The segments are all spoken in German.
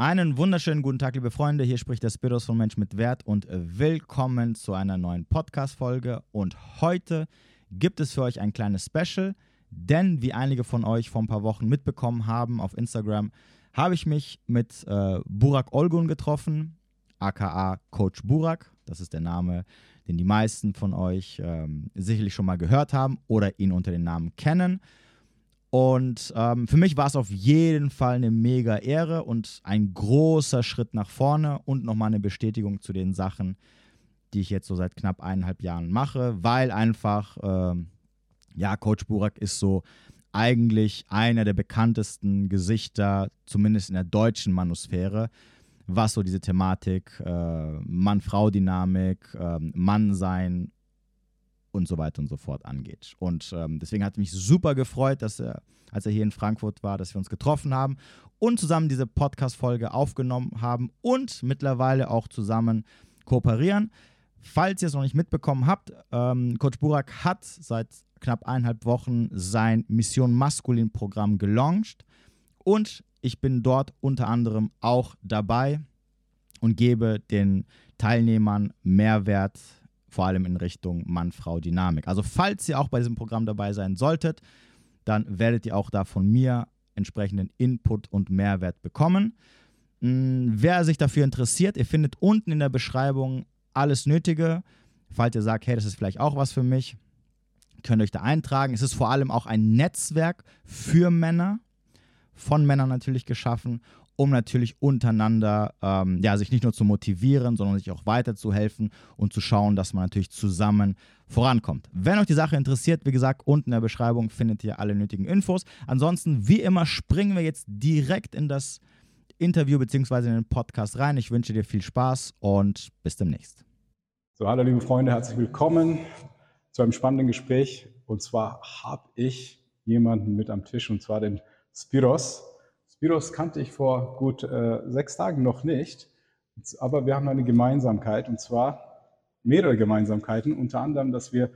Einen wunderschönen guten Tag, liebe Freunde. Hier spricht der Spiros von Mensch mit Wert und willkommen zu einer neuen Podcast-Folge. Und heute gibt es für euch ein kleines Special, denn wie einige von euch vor ein paar Wochen mitbekommen haben auf Instagram, habe ich mich mit äh, Burak Olgun getroffen, aka Coach Burak. Das ist der Name, den die meisten von euch ähm, sicherlich schon mal gehört haben oder ihn unter dem Namen kennen. Und ähm, für mich war es auf jeden Fall eine mega Ehre und ein großer Schritt nach vorne und nochmal eine Bestätigung zu den Sachen, die ich jetzt so seit knapp eineinhalb Jahren mache, weil einfach, ähm, ja, Coach Burak ist so eigentlich einer der bekanntesten Gesichter, zumindest in der deutschen Manusphäre, was so diese Thematik äh, Mann-Frau-Dynamik, äh, Mann-Sein und so weiter und so fort angeht. Und ähm, deswegen hat mich super gefreut, dass er, als er hier in Frankfurt war, dass wir uns getroffen haben und zusammen diese Podcast-Folge aufgenommen haben und mittlerweile auch zusammen kooperieren. Falls ihr es noch nicht mitbekommen habt, ähm, Coach Burak hat seit knapp eineinhalb Wochen sein Mission Maskulin Programm gelauncht und ich bin dort unter anderem auch dabei und gebe den Teilnehmern Mehrwert vor allem in Richtung Mann-Frau-Dynamik. Also falls ihr auch bei diesem Programm dabei sein solltet, dann werdet ihr auch da von mir entsprechenden Input und Mehrwert bekommen. Hm, wer sich dafür interessiert, ihr findet unten in der Beschreibung alles Nötige. Falls ihr sagt, hey, das ist vielleicht auch was für mich, könnt ihr euch da eintragen. Es ist vor allem auch ein Netzwerk für Männer, von Männern natürlich geschaffen um natürlich untereinander ähm, ja, sich nicht nur zu motivieren, sondern sich auch weiterzuhelfen und zu schauen, dass man natürlich zusammen vorankommt. Wenn euch die Sache interessiert, wie gesagt, unten in der Beschreibung findet ihr alle nötigen Infos. Ansonsten, wie immer, springen wir jetzt direkt in das Interview bzw. in den Podcast rein. Ich wünsche dir viel Spaß und bis demnächst. So, hallo liebe Freunde, herzlich willkommen zu einem spannenden Gespräch. Und zwar habe ich jemanden mit am Tisch, und zwar den Spiros. Spiros kannte ich vor gut äh, sechs Tagen noch nicht, aber wir haben eine Gemeinsamkeit und zwar mehrere Gemeinsamkeiten, unter anderem, dass wir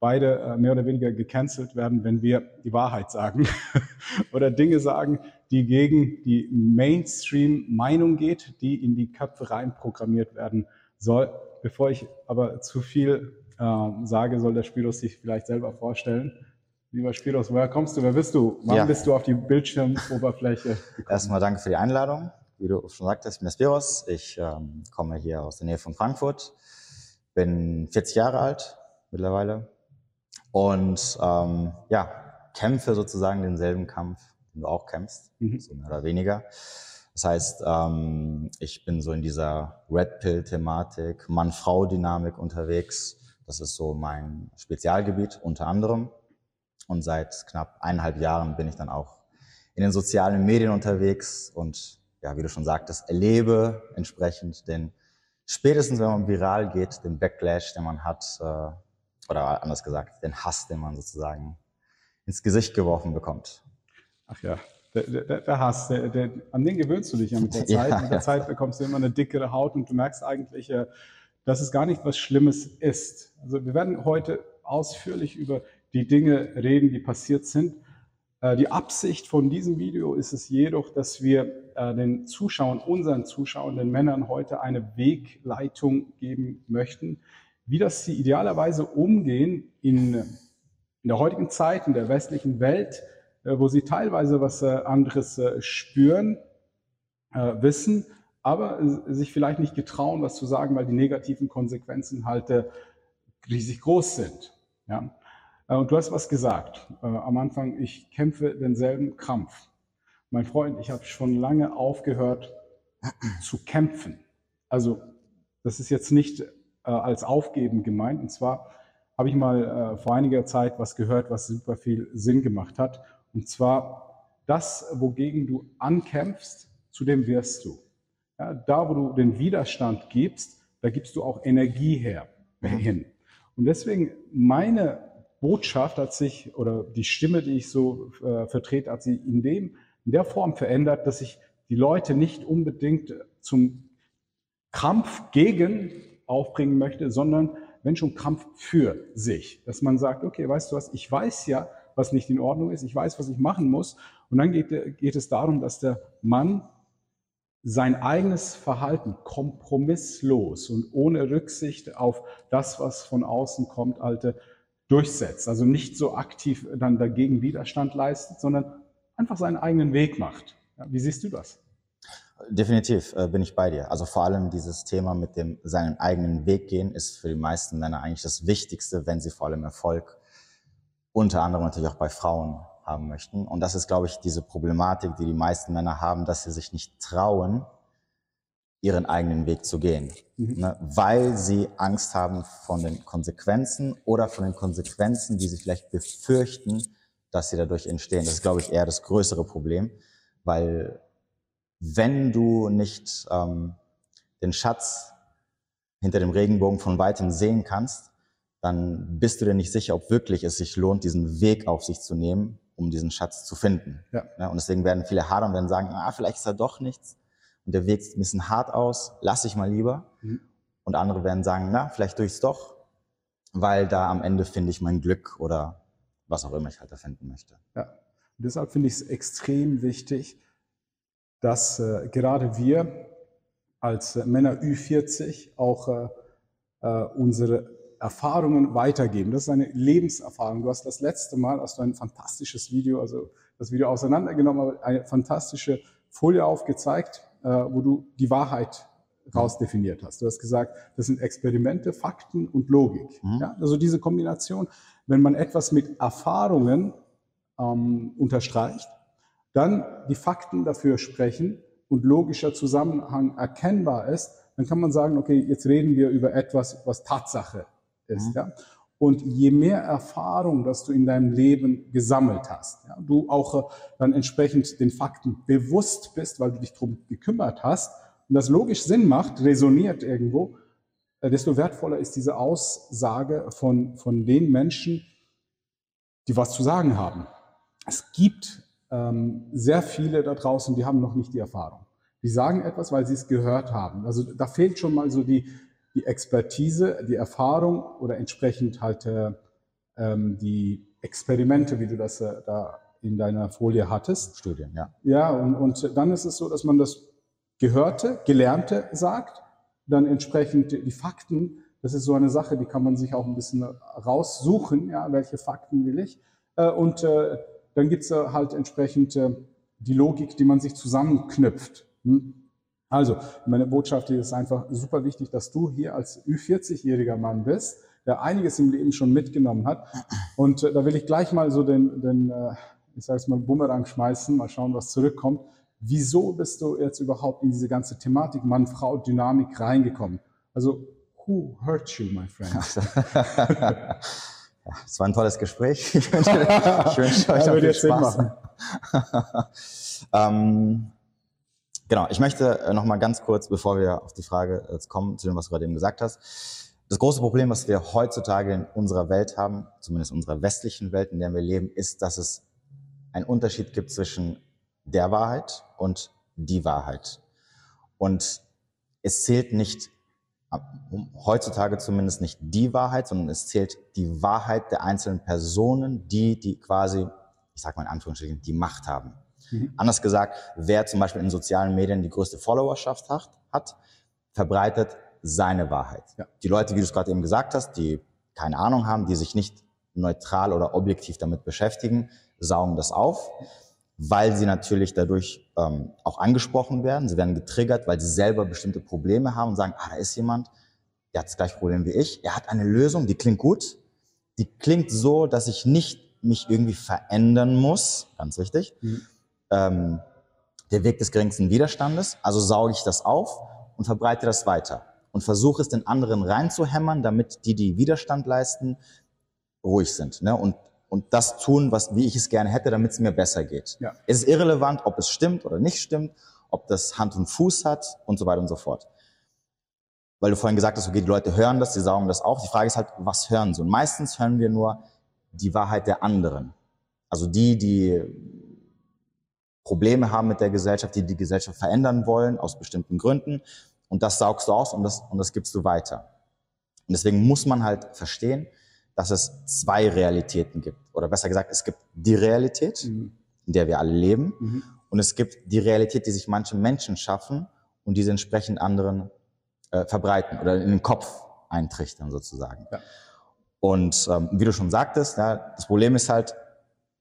beide äh, mehr oder weniger gecancelt werden, wenn wir die Wahrheit sagen oder Dinge sagen, die gegen die Mainstream-Meinung geht, die in die Köpfe rein programmiert werden soll. Bevor ich aber zu viel äh, sage, soll der Spiros sich vielleicht selber vorstellen. Lieber Spiros, woher kommst du? Wer bist du? Wann ja. bist du auf die Bildschirmoberfläche gekommen? Erstmal danke für die Einladung. Wie du schon sagtest, ich bin der Spiros. Ich ähm, komme hier aus der Nähe von Frankfurt. Bin 40 Jahre alt mittlerweile. Und ähm, ja, kämpfe sozusagen denselben Kampf, den du auch kämpfst, mhm. so mehr oder weniger. Das heißt, ähm, ich bin so in dieser Red Pill-Thematik, Mann-Frau-Dynamik unterwegs. Das ist so mein Spezialgebiet unter anderem. Und seit knapp eineinhalb Jahren bin ich dann auch in den sozialen Medien unterwegs und ja, wie du schon sagtest, erlebe entsprechend den, spätestens wenn man viral geht, den Backlash, den man hat, äh, oder anders gesagt, den Hass, den man sozusagen ins Gesicht geworfen bekommt. Ach ja, der, der, der Hass, der, der, an den gewöhnst du dich ja mit der Zeit. Ja, mit der ja. Zeit bekommst du immer eine dickere Haut und du merkst eigentlich, äh, dass es gar nicht was Schlimmes ist. Also wir werden heute ausführlich über die Dinge reden, die passiert sind. Äh, die Absicht von diesem Video ist es jedoch, dass wir äh, den Zuschauern, unseren Zuschauern, den Männern heute eine Wegleitung geben möchten, wie das sie idealerweise umgehen in, in der heutigen Zeit, in der westlichen Welt, äh, wo sie teilweise was anderes spüren, wissen, aber sich vielleicht nicht getrauen, was zu sagen, weil die negativen Konsequenzen halt riesig groß sind. Ja. Äh, und du hast was gesagt äh, am Anfang, ich kämpfe denselben Kampf. Mein Freund, ich habe schon lange aufgehört zu kämpfen. Also das ist jetzt nicht äh, als Aufgeben gemeint. Und zwar habe ich mal äh, vor einiger Zeit was gehört, was super viel Sinn gemacht hat. Und zwar das, wogegen du ankämpfst, zu dem wirst du. Ja, da, wo du den Widerstand gibst, da gibst du auch Energie her, hin. Und deswegen meine Botschaft hat sich oder die Stimme, die ich so äh, vertrete, hat sich in, dem, in der Form verändert, dass ich die Leute nicht unbedingt zum Kampf gegen aufbringen möchte, sondern wenn schon Kampf für sich. Dass man sagt, okay, weißt du was, ich weiß ja, was nicht in Ordnung ist, ich weiß, was ich machen muss. Und dann geht, geht es darum, dass der Mann sein eigenes Verhalten kompromisslos und ohne Rücksicht auf das, was von außen kommt, alte durchsetzt. Also nicht so aktiv dann dagegen Widerstand leistet, sondern einfach seinen eigenen Weg macht. Ja, wie siehst du das? Definitiv äh, bin ich bei dir. Also vor allem dieses Thema mit dem seinen eigenen Weg gehen ist für die meisten Männer eigentlich das Wichtigste, wenn sie vor allem Erfolg unter anderem natürlich auch bei Frauen haben möchten. Und das ist, glaube ich, diese Problematik, die die meisten Männer haben, dass sie sich nicht trauen, ihren eigenen Weg zu gehen, mhm. ne? weil sie Angst haben von den Konsequenzen oder von den Konsequenzen, die sie vielleicht befürchten, dass sie dadurch entstehen. Das ist, glaube ich, eher das größere Problem, weil wenn du nicht ähm, den Schatz hinter dem Regenbogen von weitem sehen kannst, dann bist du dir nicht sicher, ob wirklich es sich lohnt, diesen Weg auf sich zu nehmen, um diesen Schatz zu finden. Ja. ja und deswegen werden viele hadern und werden sagen, ah, vielleicht ist da doch nichts. Und der Weg sieht ein bisschen hart aus, lass ich mal lieber. Mhm. Und andere werden sagen, na, vielleicht durchs doch, weil da am Ende finde ich mein Glück oder was auch immer ich halt da finden möchte. Ja, und deshalb finde ich es extrem wichtig, dass äh, gerade wir als äh, Männer Ü40 auch äh, äh, unsere Erfahrungen weitergeben. Das ist eine Lebenserfahrung. Du hast das letzte Mal, hast du ein fantastisches Video, also das Video auseinandergenommen, aber eine fantastische Folie aufgezeigt, wo du die Wahrheit rausdefiniert hast. Du hast gesagt, das sind Experimente, Fakten und Logik. Mhm. Ja? Also diese Kombination, wenn man etwas mit Erfahrungen ähm, unterstreicht, dann die Fakten dafür sprechen und logischer Zusammenhang erkennbar ist, dann kann man sagen, okay, jetzt reden wir über etwas, was Tatsache ist. Mhm. Ja? Und je mehr Erfahrung, dass du in deinem Leben gesammelt hast, ja, du auch äh, dann entsprechend den Fakten bewusst bist, weil du dich darum gekümmert hast und das logisch Sinn macht, resoniert irgendwo, äh, desto wertvoller ist diese Aussage von, von den Menschen, die was zu sagen haben. Es gibt ähm, sehr viele da draußen, die haben noch nicht die Erfahrung. Die sagen etwas, weil sie es gehört haben. Also da fehlt schon mal so die, die Expertise, die Erfahrung oder entsprechend halt äh, ähm, die Experimente, wie du das äh, da in deiner Folie hattest. Studien, ja. Ja, und, und dann ist es so, dass man das Gehörte, Gelernte sagt, dann entsprechend die Fakten, das ist so eine Sache, die kann man sich auch ein bisschen raussuchen, ja, welche Fakten will ich. Äh, und äh, dann gibt es halt entsprechend äh, die Logik, die man sich zusammenknüpft. Hm? Also, meine Botschaft hier ist einfach super wichtig, dass du hier als Ü40-jähriger Mann bist, der einiges im Leben schon mitgenommen hat. Und äh, da will ich gleich mal so den, den äh, ich sage es mal, Bumerang schmeißen, mal schauen, was zurückkommt. Wieso bist du jetzt überhaupt in diese ganze Thematik Mann-Frau-Dynamik reingekommen? Also, who hurt you, my friend? Ja, es war ein tolles Gespräch. Ich wünsche, ich wünsche euch ja, viel Spaß. ähm, Genau, ich möchte äh, noch mal ganz kurz, bevor wir auf die Frage jetzt kommen, zu dem, was du gerade eben gesagt hast. Das große Problem, was wir heutzutage in unserer Welt haben, zumindest in unserer westlichen Welt, in der wir leben, ist, dass es einen Unterschied gibt zwischen der Wahrheit und die Wahrheit. Und es zählt nicht, heutzutage zumindest nicht die Wahrheit, sondern es zählt die Wahrheit der einzelnen Personen, die, die quasi, ich sag mal in Anführungsstrichen, die Macht haben. Mhm. Anders gesagt, wer zum Beispiel in sozialen Medien die größte Followerschaft hat, hat verbreitet seine Wahrheit. Ja. Die Leute, wie du es gerade eben gesagt hast, die keine Ahnung haben, die sich nicht neutral oder objektiv damit beschäftigen, saugen das auf, weil sie natürlich dadurch ähm, auch angesprochen werden. Sie werden getriggert, weil sie selber bestimmte Probleme haben und sagen, ah, da ist jemand, der hat das gleiche Problem wie ich, er hat eine Lösung, die klingt gut, die klingt so, dass ich nicht mich irgendwie verändern muss, ganz wichtig, mhm ähm, der Weg des geringsten Widerstandes. Also sauge ich das auf und verbreite das weiter und versuche es den anderen reinzuhämmern, damit die, die Widerstand leisten, ruhig sind ne? und, und das tun, was, wie ich es gerne hätte, damit es mir besser geht. Ja. Es ist irrelevant, ob es stimmt oder nicht stimmt, ob das Hand und Fuß hat und so weiter und so fort. Weil du vorhin gesagt hast, okay, die Leute hören das, sie saugen das auf. Die Frage ist halt, was hören sie? Und meistens hören wir nur die Wahrheit der anderen. Also die, die Probleme haben mit der Gesellschaft, die die Gesellschaft verändern wollen, aus bestimmten Gründen. Und das saugst du aus und das, und das gibst du weiter. Und deswegen muss man halt verstehen, dass es zwei Realitäten gibt. Oder besser gesagt, es gibt die Realität, mhm. in der wir alle leben. Mhm. und es gibt die Realität, die sich manche Menschen schaffen und diese entsprechend anderen äh, verbreiten oder in den Kopf eintrichtern sozusagen. Ja. Und ähm, wie du schon sagtest, ja, das Problem ist halt,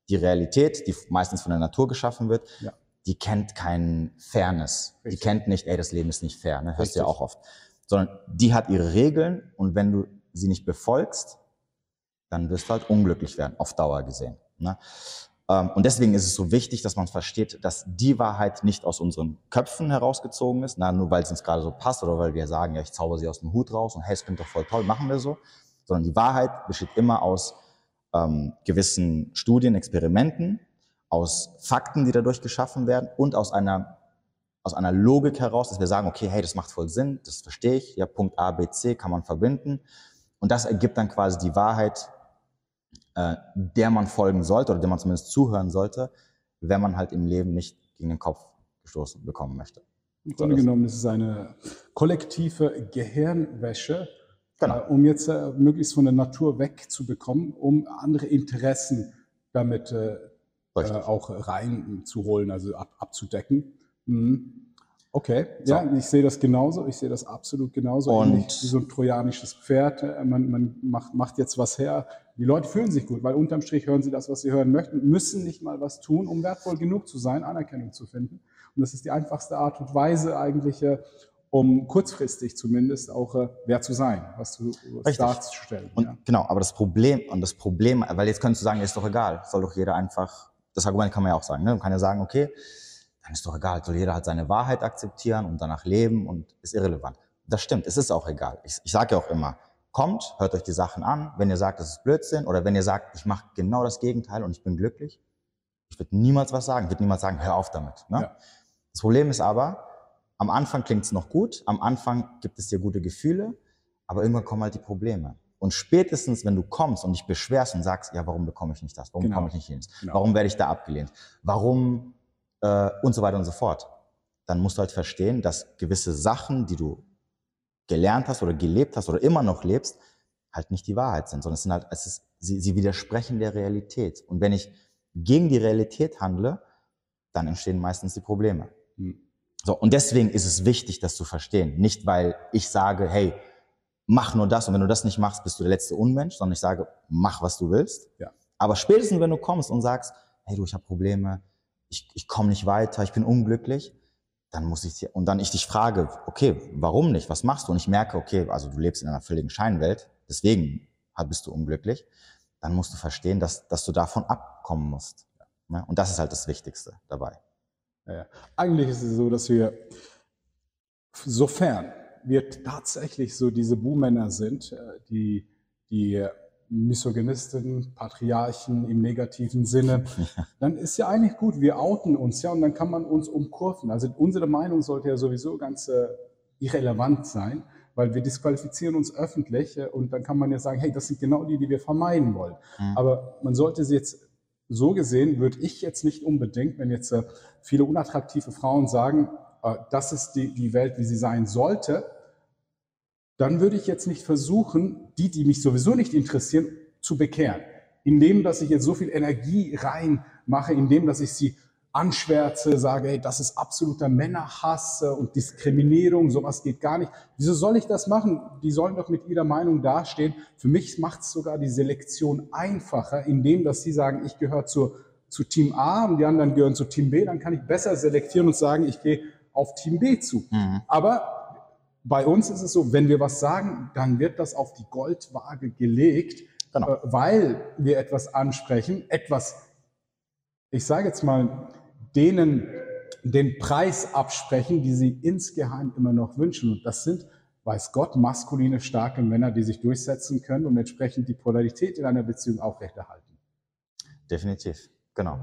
die Realität, die meistens von der Natur geschaffen wird, ja. die kennt kein Fairness. Richtig. Die kennt nicht, ey, das Leben ist nicht fair, ne? hörst du ja auch oft. Sondern die hat ihre Regeln und wenn du sie nicht befolgst, dann wirst du halt unglücklich werden, auf Dauer gesehen. Ne? Ähm, und deswegen ist es so wichtig, dass man versteht, dass die Wahrheit nicht aus unseren Köpfen herausgezogen ist, na, nur weil es uns gerade so passt oder weil wir sagen, ja, ich zauber sie aus dem Hut raus und hey, es klingt doch voll toll, machen wir so, sondern die Wahrheit besteht immer aus ähm, gewissen Studien, Experimenten, aus Fakten, die dadurch geschaffen werden und aus einer, aus einer Logik heraus, dass wir sagen, okay, hey, das macht voll Sinn, das verstehe ich, ja, Punkt A, B, C kann man verbinden. Und das ergibt dann quasi die Wahrheit, äh, der man folgen sollte oder der man zumindest zuhören sollte, wenn man halt im Leben nicht gegen den Kopf gestoßen bekommen möchte. Im Grunde genommen ist es eine kollektive Gehirnwäsche, Genau. Äh, um jetzt äh, möglichst von der Natur wegzubekommen, um andere Interessen damit äh, äh auch reinzuholen, also ab, abzudecken. Mhm. Okay, so. ja, ich sehe das genauso. Ich sehe das absolut genauso. Und Ähnlich wie so ein trojanisches Pferd. Man, man macht, macht jetzt was her. Die Leute fühlen sich gut, weil unterm Strich hören sie das, was sie hören möchten, müssen nicht mal was tun, um wertvoll genug zu sein, Anerkennung zu finden. Und das ist die einfachste Art und Weise eigentlich, um kurzfristig zumindest auch äh, wer zu sein, was zu was darzustellen. Und, ja. Genau, aber das Problem, und das Problem, weil jetzt könntest du sagen, ist doch egal, soll doch jeder einfach, das Argument kann man ja auch sagen, ne? man kann ja sagen, okay, dann ist doch egal, soll jeder halt seine Wahrheit akzeptieren und danach leben und ist irrelevant. Das stimmt, es ist auch egal. Ich, ich sage ja auch immer, kommt, hört euch die Sachen an, wenn ihr sagt, das ist Blödsinn oder wenn ihr sagt, ich mache genau das Gegenteil und ich bin glücklich, ich würde niemals was sagen, ich würde niemals sagen, hör auf damit. Ne? Ja. Das Problem ist aber, am Anfang klingt es noch gut, am Anfang gibt es dir gute Gefühle, aber irgendwann kommen halt die Probleme. Und spätestens, wenn du kommst und dich beschwerst und sagst, ja, warum bekomme ich nicht das? Warum genau. komme ich nicht hin? Genau. Warum werde ich da abgelehnt? Warum äh, und so weiter und so fort. Dann musst du halt verstehen, dass gewisse Sachen, die du gelernt hast oder gelebt hast oder immer noch lebst, halt nicht die Wahrheit sind, sondern es sind halt, es ist, sie, sie widersprechen der Realität. Und wenn ich gegen die Realität handle, dann entstehen meistens die Probleme. Hm. So, und deswegen ist es wichtig, das zu verstehen. Nicht, weil ich sage, hey, mach nur das und wenn du das nicht machst, bist du der letzte Unmensch, sondern ich sage, mach, was du willst. Ja. Aber spätestens, wenn du kommst und sagst, hey du, ich habe Probleme, ich, ich komme nicht weiter, ich bin unglücklich, dann muss ich dir, und dann ich dich frage, okay, warum nicht, was machst du? Und ich merke, okay, also du lebst in einer völligen Scheinwelt, deswegen bist du unglücklich, dann musst du verstehen, dass, dass du davon abkommen musst. Ne? Und das ist halt das Wichtigste dabei. Ja, eigentlich ist es so, dass wir, sofern wir tatsächlich so diese Buhmänner sind, äh, die, die Misogynisten, Patriarchen im negativen Sinne, dann ist ja eigentlich gut, wir outen uns ja und dann kann man uns umkurven. Also unsere Meinung sollte ja sowieso ganz äh, irrelevant sein, weil wir disqualifizieren uns öffentlich äh, und dann kann man ja sagen, hey, das sind genau die, die wir vermeiden wollen. Mhm. Aber man sollte sie jetzt so gesehen würde ich jetzt nicht unbedingt, wenn jetzt äh, viele unattraktive Frauen sagen, äh, das ist die, die Welt, wie sie sein sollte, dann würde ich jetzt nicht versuchen, die, die mich sowieso nicht interessieren, zu bekehren. Indem, dass ich jetzt so viel Energie reinmache, indem, dass ich sie anschwärze, sage, hey, das ist absoluter Männerhass und Diskriminierung, sowas geht gar nicht. Wieso soll ich das machen? Die sollen doch mit ihrer Meinung dastehen. Für mich macht es sogar die Selektion einfacher, indem, dass sie sagen, ich gehöre zu, zu Team A und die anderen gehören zu Team B, dann kann ich besser selektieren und sagen, ich gehe auf Team B zu. Mhm. Aber bei uns ist es so, wenn wir was sagen, dann wird das auf die Goldwaage gelegt, genau. Äh, weil wir etwas ansprechen, etwas, ich sage jetzt mal, denen den Preis absprechen, die sie insgeheim immer noch wünschen. Und das sind, weiß Gott, maskuline, starke Männer, die sich durchsetzen können und entsprechend die Polarität in einer Beziehung aufrechterhalten. Definitiv, genau.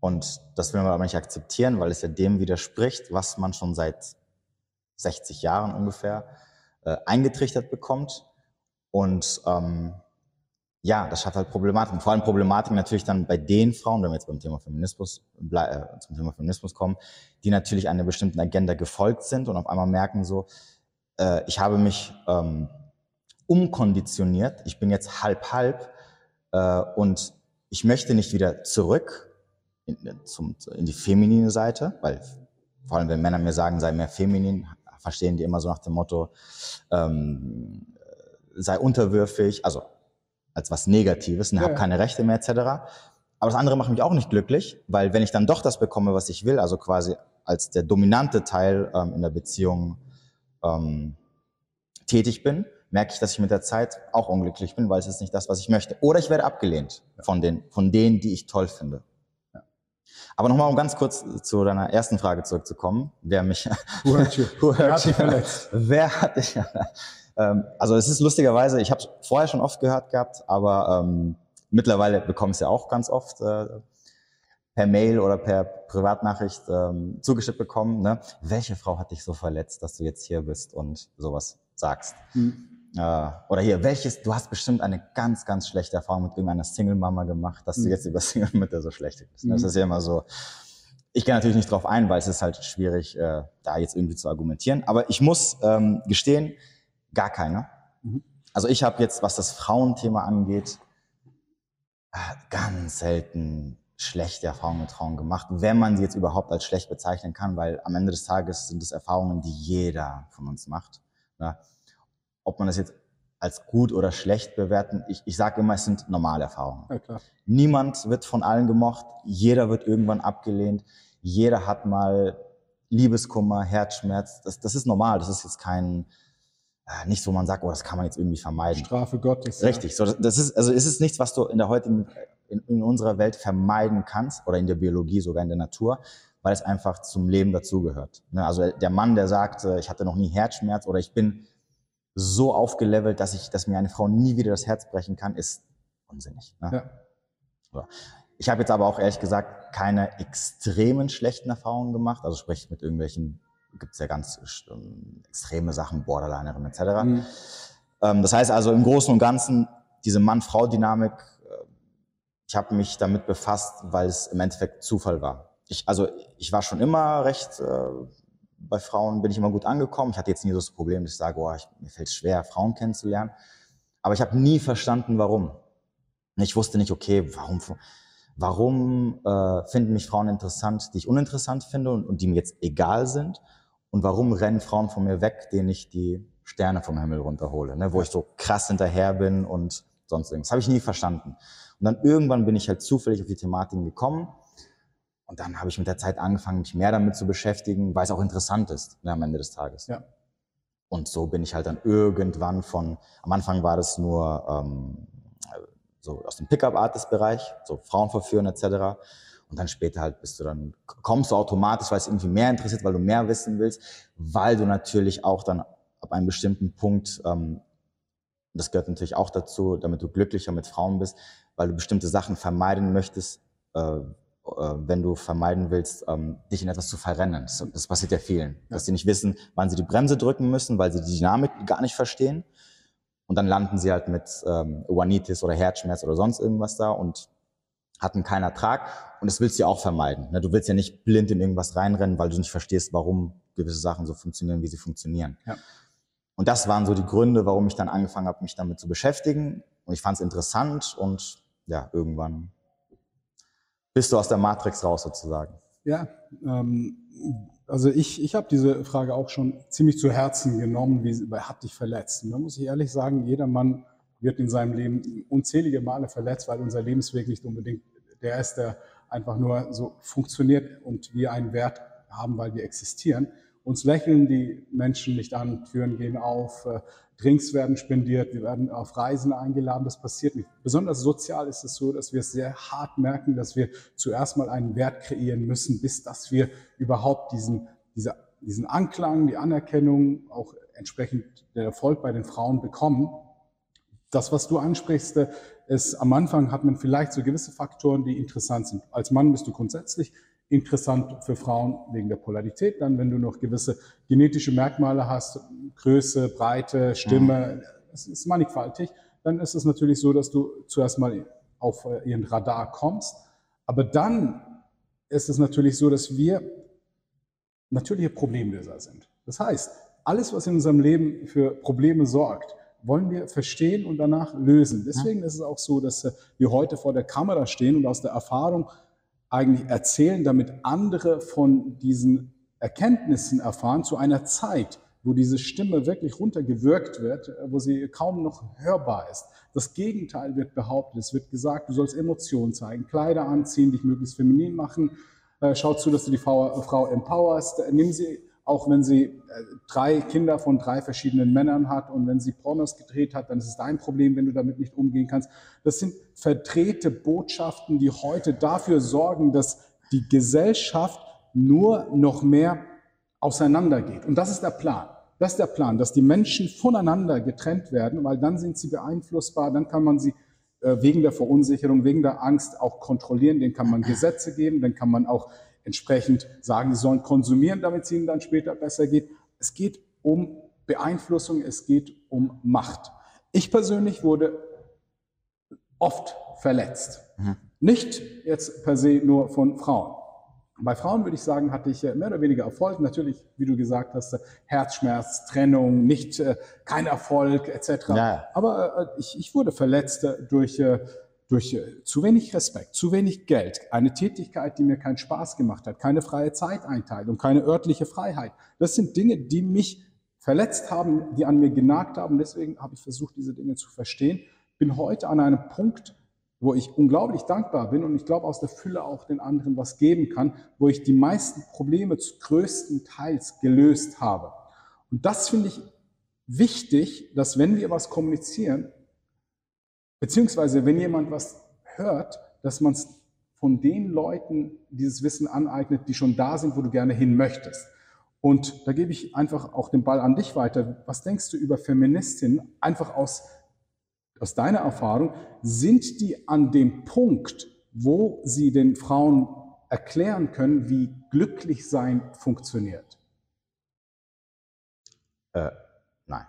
Und das will man aber nicht akzeptieren, weil es ja dem widerspricht, was man schon seit 60 Jahren ungefähr äh, eingetrichtert bekommt. Und ähm, ja, das schafft halt Problematiken. Vor allem Problematiken natürlich dann bei den Frauen, wenn wir jetzt beim Thema Feminismus, äh, zum Thema Feminismus kommen, die natürlich einer bestimmten Agenda gefolgt sind und auf einmal merken so, äh, ich habe mich ähm, umkonditioniert, ich bin jetzt halb halb äh, und ich möchte nicht wieder zurück in, zum, in die feminine Seite, weil vor allem wenn Männer mir sagen, sei mehr feminin, verstehen die immer so nach dem Motto, ähm, sei unterwürfig, also als was Negatives und ja. habe keine Rechte mehr etc. Aber das andere macht mich auch nicht glücklich, weil wenn ich dann doch das bekomme, was ich will, also quasi als der dominante Teil ähm, in der Beziehung ähm, tätig bin, merke ich, dass ich mit der Zeit auch unglücklich bin, weil es ist nicht das, was ich möchte. Oder ich werde abgelehnt von, den, von denen, die ich toll finde. Aber nochmal, um ganz kurz zu deiner ersten Frage zurückzukommen, wer mich, who hurt you? who hurt wer hat dich verletzt? Wer hat dich, ähm, also es ist lustigerweise, ich habe es vorher schon oft gehört gehabt, aber ähm, mittlerweile bekomme ich es ja auch ganz oft äh, per Mail oder per Privatnachricht ähm, zugeschickt bekommen. Ne? Welche Frau hat dich so verletzt, dass du jetzt hier bist und sowas sagst? Mhm. Äh, oder hier, welches, du hast bestimmt eine ganz, ganz schlechte Erfahrung mit irgendeiner Single-Mama gemacht, dass mhm. du jetzt über Single-Mütter so schlecht bist. Mhm. Das ist ja immer so. Ich gehe natürlich nicht drauf ein, weil es ist halt schwierig, äh, da jetzt irgendwie zu argumentieren. Aber ich muss ähm, gestehen, gar keine. Mhm. Also ich habe jetzt, was das Frauenthema angeht, äh, ganz selten schlechte Erfahrungen mit Frauen gemacht, wenn man sie jetzt überhaupt als schlecht bezeichnen kann, weil am Ende des Tages sind es Erfahrungen, die jeder von uns macht. Ne? ob man das jetzt als gut oder schlecht bewerten. Ich, ich sage immer, es sind normale Erfahrungen. Ja, Niemand wird von allen gemocht, jeder wird irgendwann abgelehnt, jeder hat mal Liebeskummer, Herzschmerz. Das, das ist normal, das ist jetzt kein, äh, nichts, wo man sagt, oh, das kann man jetzt irgendwie vermeiden. Strafe Gottes. Richtig, ja. so, das ist, also es ist nichts, was du in der heutigen, in, in unserer Welt vermeiden kannst oder in der Biologie, sogar in der Natur, weil es einfach zum Leben dazugehört. Ne, also der Mann, der sagt, ich hatte noch nie Herzschmerz oder ich bin so aufgelevelt, dass ich, dass mir eine Frau nie wieder das Herz brechen kann, ist unsinnig. Ne? Ja. So. Ich habe jetzt aber auch ehrlich gesagt keine extremen schlechten Erfahrungen gemacht. Also sprich mit irgendwelchen, gibt es ja ganz ähm, extreme Sachen, Borderlinerin etc. Mhm. Ähm, das heißt also im Großen und Ganzen diese Mann-Frau-Dynamik, äh, ich habe mich damit befasst, weil es im Endeffekt Zufall war. Ich, also ich war schon immer recht äh, bei Frauen bin ich immer gut angekommen. Ich hatte jetzt nie so das Problem, dass ich sage, oh, ich, mir fällt es schwer, Frauen kennenzulernen. Aber ich habe nie verstanden, warum. Ich wusste nicht, okay, warum, warum äh, finden mich Frauen interessant, die ich uninteressant finde und, und die mir jetzt egal sind? Und warum rennen Frauen von mir weg, denen ich die Sterne vom Himmel runterhole, ne? wo ich so krass hinterher bin und sonst irgendwas. Habe ich nie verstanden. Und dann irgendwann bin ich halt zufällig auf die Thematiken gekommen und dann habe ich mit der Zeit angefangen, mich mehr damit zu beschäftigen, weil es auch interessant ist ne, am Ende des Tages. Ja. Und so bin ich halt dann irgendwann von, am Anfang war das nur ähm, so aus dem Pickup-Artist-Bereich, so Frauen verführen etc. Und dann später halt bist du dann, kommst du automatisch, weil es irgendwie mehr interessiert, weil du mehr wissen willst, weil du natürlich auch dann ab einem bestimmten Punkt, ähm, das gehört natürlich auch dazu, damit du glücklicher mit Frauen bist, weil du bestimmte Sachen vermeiden möchtest, äh, äh, wenn du vermeiden willst, ähm, dich in etwas zu verrennen. Das, passiert ja vielen, dass sie nicht wissen, wann sie die Bremse drücken müssen, weil sie die Dynamik gar nicht verstehen. Und dann landen sie halt mit ähm, Uanitis oder Herzschmerz oder sonst irgendwas da und hatten keinen Ertrag. Und das willst du ja auch vermeiden. Ne? Du willst ja nicht blind in irgendwas reinrennen, weil du nicht verstehst, warum gewisse Sachen so funktionieren, wie sie funktionieren. Ja. Und das waren so die Gründe, warum ich dann angefangen habe, mich damit zu beschäftigen. Und ich fand es interessant und ja, irgendwann bist du aus der Matrix raus sozusagen? Ja, ähm, also ich, ich habe diese Frage auch schon ziemlich zu Herzen genommen, wie hat dich verletzt? Und da muss ich ehrlich sagen, jeder Mann wird in seinem Leben unzählige Male verletzt, weil unser Lebensweg nicht unbedingt der ist, der einfach nur so funktioniert und wir einen Wert haben, weil wir existieren. Uns lächeln die Menschen nicht an, Türen gehen auf, äh, Drinks werden spendiert, wir werden auf Reisen eingeladen, das passiert nicht. Besonders sozial ist es so, dass wir es sehr hart merken, dass wir zuerst mal einen Wert kreieren müssen, bis dass wir überhaupt diesen, dieser, diesen Anklang, die Anerkennung, auch entsprechend der Erfolg bei den Frauen bekommen. Das, was du ansprichst, ist, am Anfang hat man vielleicht so gewisse Faktoren, die interessant sind. Als Mann bist du grundsätzlich interessant für Frauen wegen der Polarität. Dann, wenn du noch gewisse genetische Merkmale hast, Größe, Breite, Stimme, mhm. es ist mannigfaltig, dann ist es natürlich so, dass du zuerst mal auf äh, ihren Radar kommst. Aber dann ist es natürlich so, dass wir natürliche Problemlöser sind. Das heißt, alles, was in unserem Leben für Probleme sorgt, wollen wir verstehen und danach lösen. Deswegen ist es auch so, dass äh, wir heute vor der Kamera stehen und aus der Erfahrung eigentlich erzählen, damit andere von diesen Erkenntnissen erfahren zu einer Zeit, wo diese Stimme wirklich runtergewirkt wird, wo sie kaum noch hörbar ist. Das Gegenteil wird behauptet. Es wird gesagt, du sollst Emotionen zeigen, Kleider anziehen, dich möglichst feminin machen. Äh, schau zu, dass du die Frau, Frau empowerst. Nimm sie auch wenn sie äh, drei Kinder von drei verschiedenen Männern hat und wenn sie Pornos gedreht hat, dann ist es dein Problem, wenn du damit nicht umgehen kannst. Das sind verdrehte Botschaften, die heute dafür sorgen, dass die Gesellschaft nur noch mehr auseinandergeht. Und das ist der Plan. Das ist der Plan, dass die Menschen voneinander getrennt werden, weil dann sind sie beeinflussbar, dann kann man sie äh, wegen der Verunsicherung, wegen der Angst auch kontrollieren, denen kann man Gesetze geben, dann kann man auch entsprechend sagen, sie sollen konsumieren, damit es ihnen dann später besser geht. Es geht um Beeinflussung, es geht um Macht. Ich persönlich wurde oft verletzt. Mhm. Nicht jetzt per se nur von Frauen. Bei Frauen würde ich sagen, hatte ich mehr oder weniger Erfolg. Natürlich, wie du gesagt hast, Herzschmerz, Trennung, nicht äh, kein Erfolg etc. Ja. Aber äh, ich, ich wurde verletzt durch äh, durch äh, zu wenig Respekt, zu wenig Geld, eine Tätigkeit, die mir keinen Spaß gemacht hat, keine freie Zeiteinteilung, keine örtliche Freiheit. Das sind Dinge, die mich verletzt haben, die an mir genagt haben. Deswegen habe ich versucht, diese Dinge zu verstehen. Bin heute an einem Punkt, wo ich unglaublich dankbar bin und ich glaube aus der Fülle auch den anderen was geben kann, wo ich die meisten Probleme größtenteils gelöst habe. Und das finde ich wichtig, dass wenn wir was kommunizieren, Beziehungsweise, wenn jemand was hört, dass man es von den Leuten dieses Wissen aneignet, die schon da sind, wo du gerne hin möchtest. Und da gebe ich einfach auch den Ball an dich weiter. Was denkst du über Feministinnen? Einfach aus, aus deiner Erfahrung, sind die an dem Punkt, wo sie den Frauen erklären können, wie glücklich sein funktioniert? Äh, nein.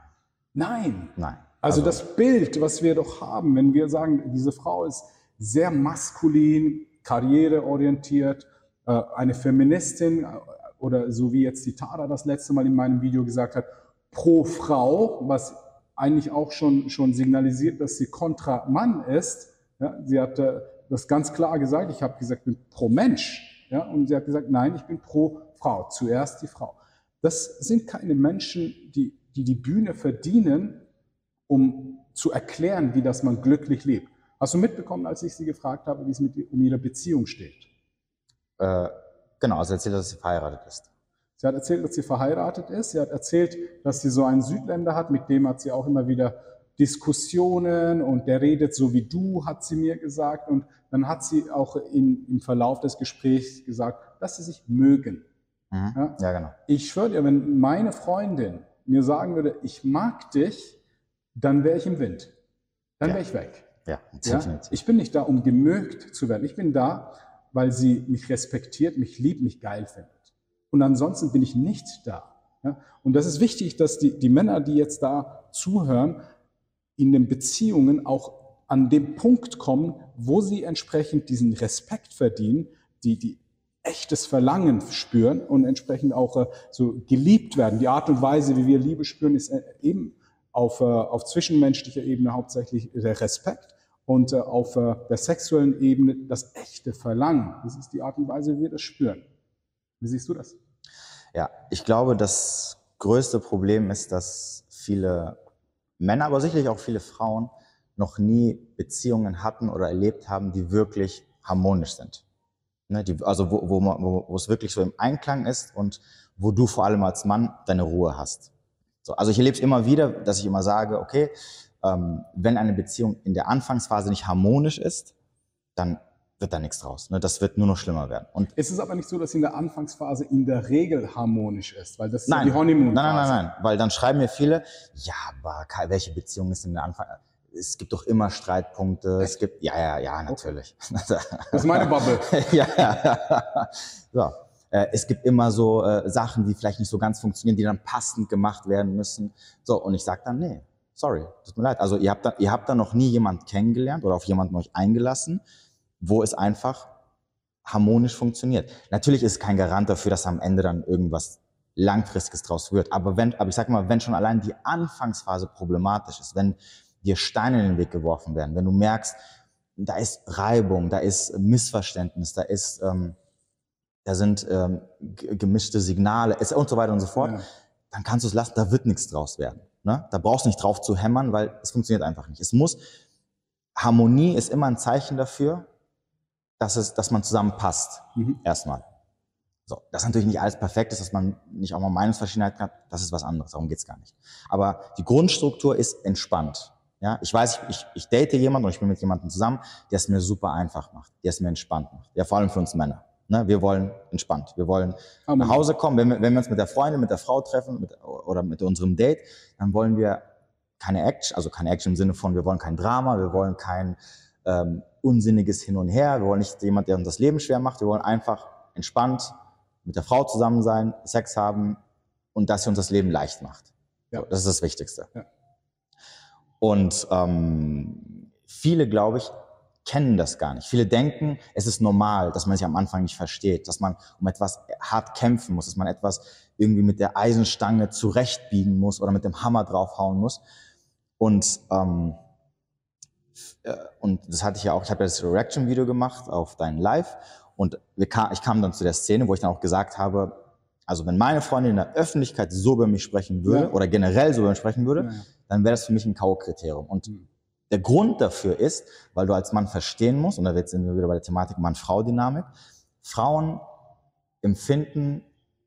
Nein. Nein. Also, also das Bild, was wir doch haben, wenn wir sagen, diese Frau ist sehr maskulin, karriereorientiert, äh, eine Feministin äh, oder so wie jetzt die Tara das letzte Mal in meinem Video gesagt hat, pro Frau, was eigentlich auch schon, schon signalisiert, dass sie kontra Mann ist. Ja, sie hat das ganz klar gesagt, ich habe gesagt, ich bin pro Mensch. Ja, und sie hat gesagt, nein, ich bin pro Frau, zuerst die Frau. Das sind keine Menschen, die die, die Bühne verdienen, um zu erklären, wie das man glücklich lebt. Hast du mitbekommen, als ich sie gefragt habe, wie es mit um ihre Beziehung steht? Äh, genau, sie erzählt, dass sie verheiratet ist. Sie hat erzählt, dass sie verheiratet ist. Sie hat erzählt, dass sie so einen Südländer hat, mit dem hat sie auch immer wieder Diskussionen und der redet so wie du, hat sie mir gesagt. Und dann hat sie auch in, im Verlauf des Gesprächs gesagt, dass sie sich mögen. Mhm. Ja? ja, genau. Ich schwöre dir, wenn meine Freundin mir sagen würde, ich mag dich, dann wäre ich im Wind. Dann ja. wäre ich weg. Ja, ja, Ich bin nicht da, um gemögt zu werden. Ich bin da, weil sie mich respektiert, mich liebt, mich geil findet. Und ansonsten bin ich nicht da. Ja? Und das ist wichtig, dass die, die Männer, die jetzt da zuhören, in den Beziehungen auch an dem Punkt kommen, wo sie entsprechend diesen Respekt verdienen, die, die echtes Verlangen spüren und entsprechend auch äh, so geliebt werden. Die Art und Weise, wie wir Liebe spüren, ist äh, eben auf, äh, auf zwischenmenschlicher Ebene hauptsächlich der Respekt und äh, auf äh, der sexuellen Ebene das echte Verlangen. Das ist die Art und Weise, wie wir das spüren. Wie siehst du das? Ja, ich glaube, das größte Problem ist, dass viele Männer, aber sicherlich auch viele Frauen noch nie Beziehungen hatten oder erlebt haben, die wirklich harmonisch sind. Ne, die, also wo, wo, wo, wo es wirklich so im Einklang ist und wo du vor allem als Mann deine Ruhe hast. So, also ich erlebe es immer wieder, dass ich immer sage, okay, ähm, wenn eine Beziehung in der Anfangsphase nicht harmonisch ist, dann wird da nichts draus. Ne? Das wird nur noch schlimmer werden. Und es ist aber nicht so, dass in der Anfangsphase in der Regel harmonisch ist, weil das ist nein, ja die honeymoon -Phase. Nein, nein, nein, nein, weil dann schreiben mir viele, ja, aber welche Beziehung ist in der Anfang? Es gibt doch immer Streitpunkte. Echt? Es gibt, ja, ja, ja, natürlich. Okay. Das ist meine Bubble. ja, ja. So. Äh, es gibt immer so äh, Sachen, die vielleicht nicht so ganz funktionieren, die dann passend gemacht werden müssen. So, und ich sage dann, nee, sorry, tut mir leid. Also ihr habt da, ihr habt da noch nie jemand kennengelernt oder auf jemanden euch eingelassen, wo es einfach harmonisch funktioniert. Natürlich ist kein Garant dafür, dass am Ende dann irgendwas langfristiges draus wird. Aber wenn, aber ich sag mal, wenn schon allein die Anfangsphase problematisch ist, wenn dir Steine in den Weg geworfen werden, wenn du merkst, da ist Reibung, da ist Missverständnis, da ist, ähm, da sind ähm, gemischte Signale und so weiter und so fort, ja. dann kannst du es lassen, da wird nichts draus werden. Ne? Da brauchst du nicht drauf zu hämmern, weil es funktioniert einfach nicht. Es muss, Harmonie ist immer ein Zeichen dafür, dass, es, dass man zusammenpasst. Mhm. Erstmal. So, dass natürlich nicht alles perfekt ist, dass man nicht auch mal Meinungsverschiedenheit hat, das ist was anderes, darum geht's gar nicht. Aber die Grundstruktur ist entspannt. Ja, ich weiß, ich, ich date jemanden und ich bin mit jemandem zusammen, der es mir super einfach macht, der es mir entspannt macht. Ja, vor allem für uns Männer. Ne, wir wollen entspannt. Wir wollen Amen. nach Hause kommen. Wenn wir, wenn wir uns mit der Freundin, mit der Frau treffen mit, oder mit unserem Date, dann wollen wir keine Action, also keine Action im Sinne von, wir wollen kein Drama, wir wollen kein ähm, unsinniges Hin und Her, wir wollen nicht jemand, der uns das Leben schwer macht, wir wollen einfach entspannt mit der Frau zusammen sein, Sex haben und dass sie uns das Leben leicht macht. Ja. Das ist das Wichtigste. Ja. Und ähm, viele, glaube ich, kennen das gar nicht. Viele denken, es ist normal, dass man sich am Anfang nicht versteht, dass man um etwas hart kämpfen muss, dass man etwas irgendwie mit der Eisenstange zurechtbiegen muss oder mit dem Hammer draufhauen muss. Und ähm, äh, und das hatte ich ja auch, ich habe ja das Reaction-Video gemacht auf dein Live und ich kam dann zu der Szene, wo ich dann auch gesagt habe, also wenn meine Freundin in der Öffentlichkeit so über mich sprechen würde ja. oder generell so über mich sprechen würde, ja. dann wäre das für mich ein K.O.-Kriterium. Und mhm. Der Grund dafür ist, weil du als Mann verstehen musst, und da sind wir wieder bei der Thematik Mann-Frau-Dynamik, Frauen empfinden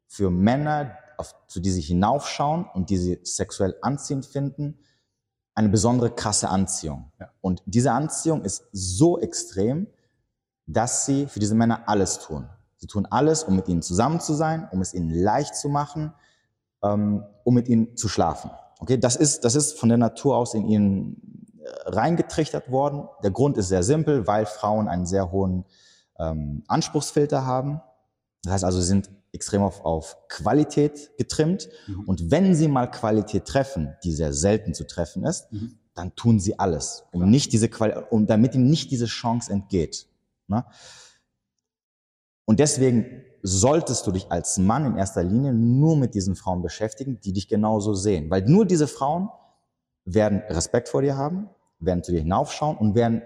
für Männer, auf, zu die sie hinaufschauen und die sie sexuell anziehend finden, eine besondere krasse Anziehung. Ja. Und diese Anziehung ist so extrem, dass sie für diese Männer alles tun. Sie tun alles, um mit ihnen zusammen zu sein, um es ihnen leicht zu machen, ähm, um mit ihnen zu schlafen. Okay, das ist, das ist von der Natur aus in ihnen reingetrichtert worden. Der Grund ist sehr simpel, weil Frauen einen sehr hohen ähm, Anspruchsfilter haben. Das heißt also, sie sind extrem auf, auf Qualität getrimmt. Mhm. Und wenn sie mal Qualität treffen, die sehr selten zu treffen ist, mhm. dann tun sie alles, um nicht diese Quali um damit ihnen nicht diese Chance entgeht. Ne? Und deswegen solltest du dich als Mann in erster Linie nur mit diesen Frauen beschäftigen, die dich genauso sehen. Weil nur diese Frauen werden Respekt vor dir haben, werden zu dir hinaufschauen und werden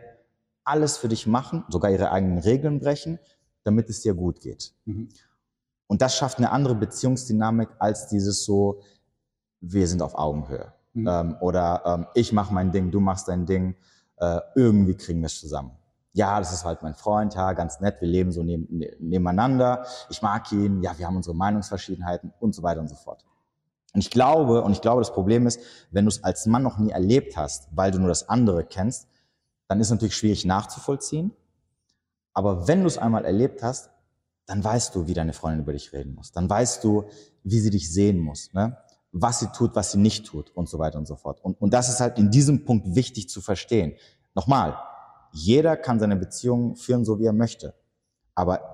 alles für dich machen, sogar ihre eigenen Regeln brechen, damit es dir gut geht. Mhm. Und das schafft eine andere Beziehungsdynamik als dieses so, wir sind auf Augenhöhe. Mhm. Ähm, oder ähm, ich mache mein Ding, du machst dein Ding, äh, irgendwie kriegen wir es zusammen ja, das ist halt mein Freund, ja, ganz nett, wir leben so neben, ne, nebeneinander, ich mag ihn, ja, wir haben unsere Meinungsverschiedenheiten und so weiter und so fort. Und ich glaube, und ich glaube, das Problem ist, wenn du es als Mann noch nie erlebt hast, weil du nur das andere kennst, dann ist es natürlich schwierig nachzuvollziehen. Aber wenn du es einmal erlebt hast, dann weißt du, wie deine Freundin über dich reden muss. Dann weißt du, wie sie dich sehen muss, ne? was sie tut, was sie nicht tut und so weiter und so fort. Und, und das ist halt in diesem Punkt wichtig zu verstehen. Nochmal, jeder kann seine Beziehung führen, so wie er möchte. Aber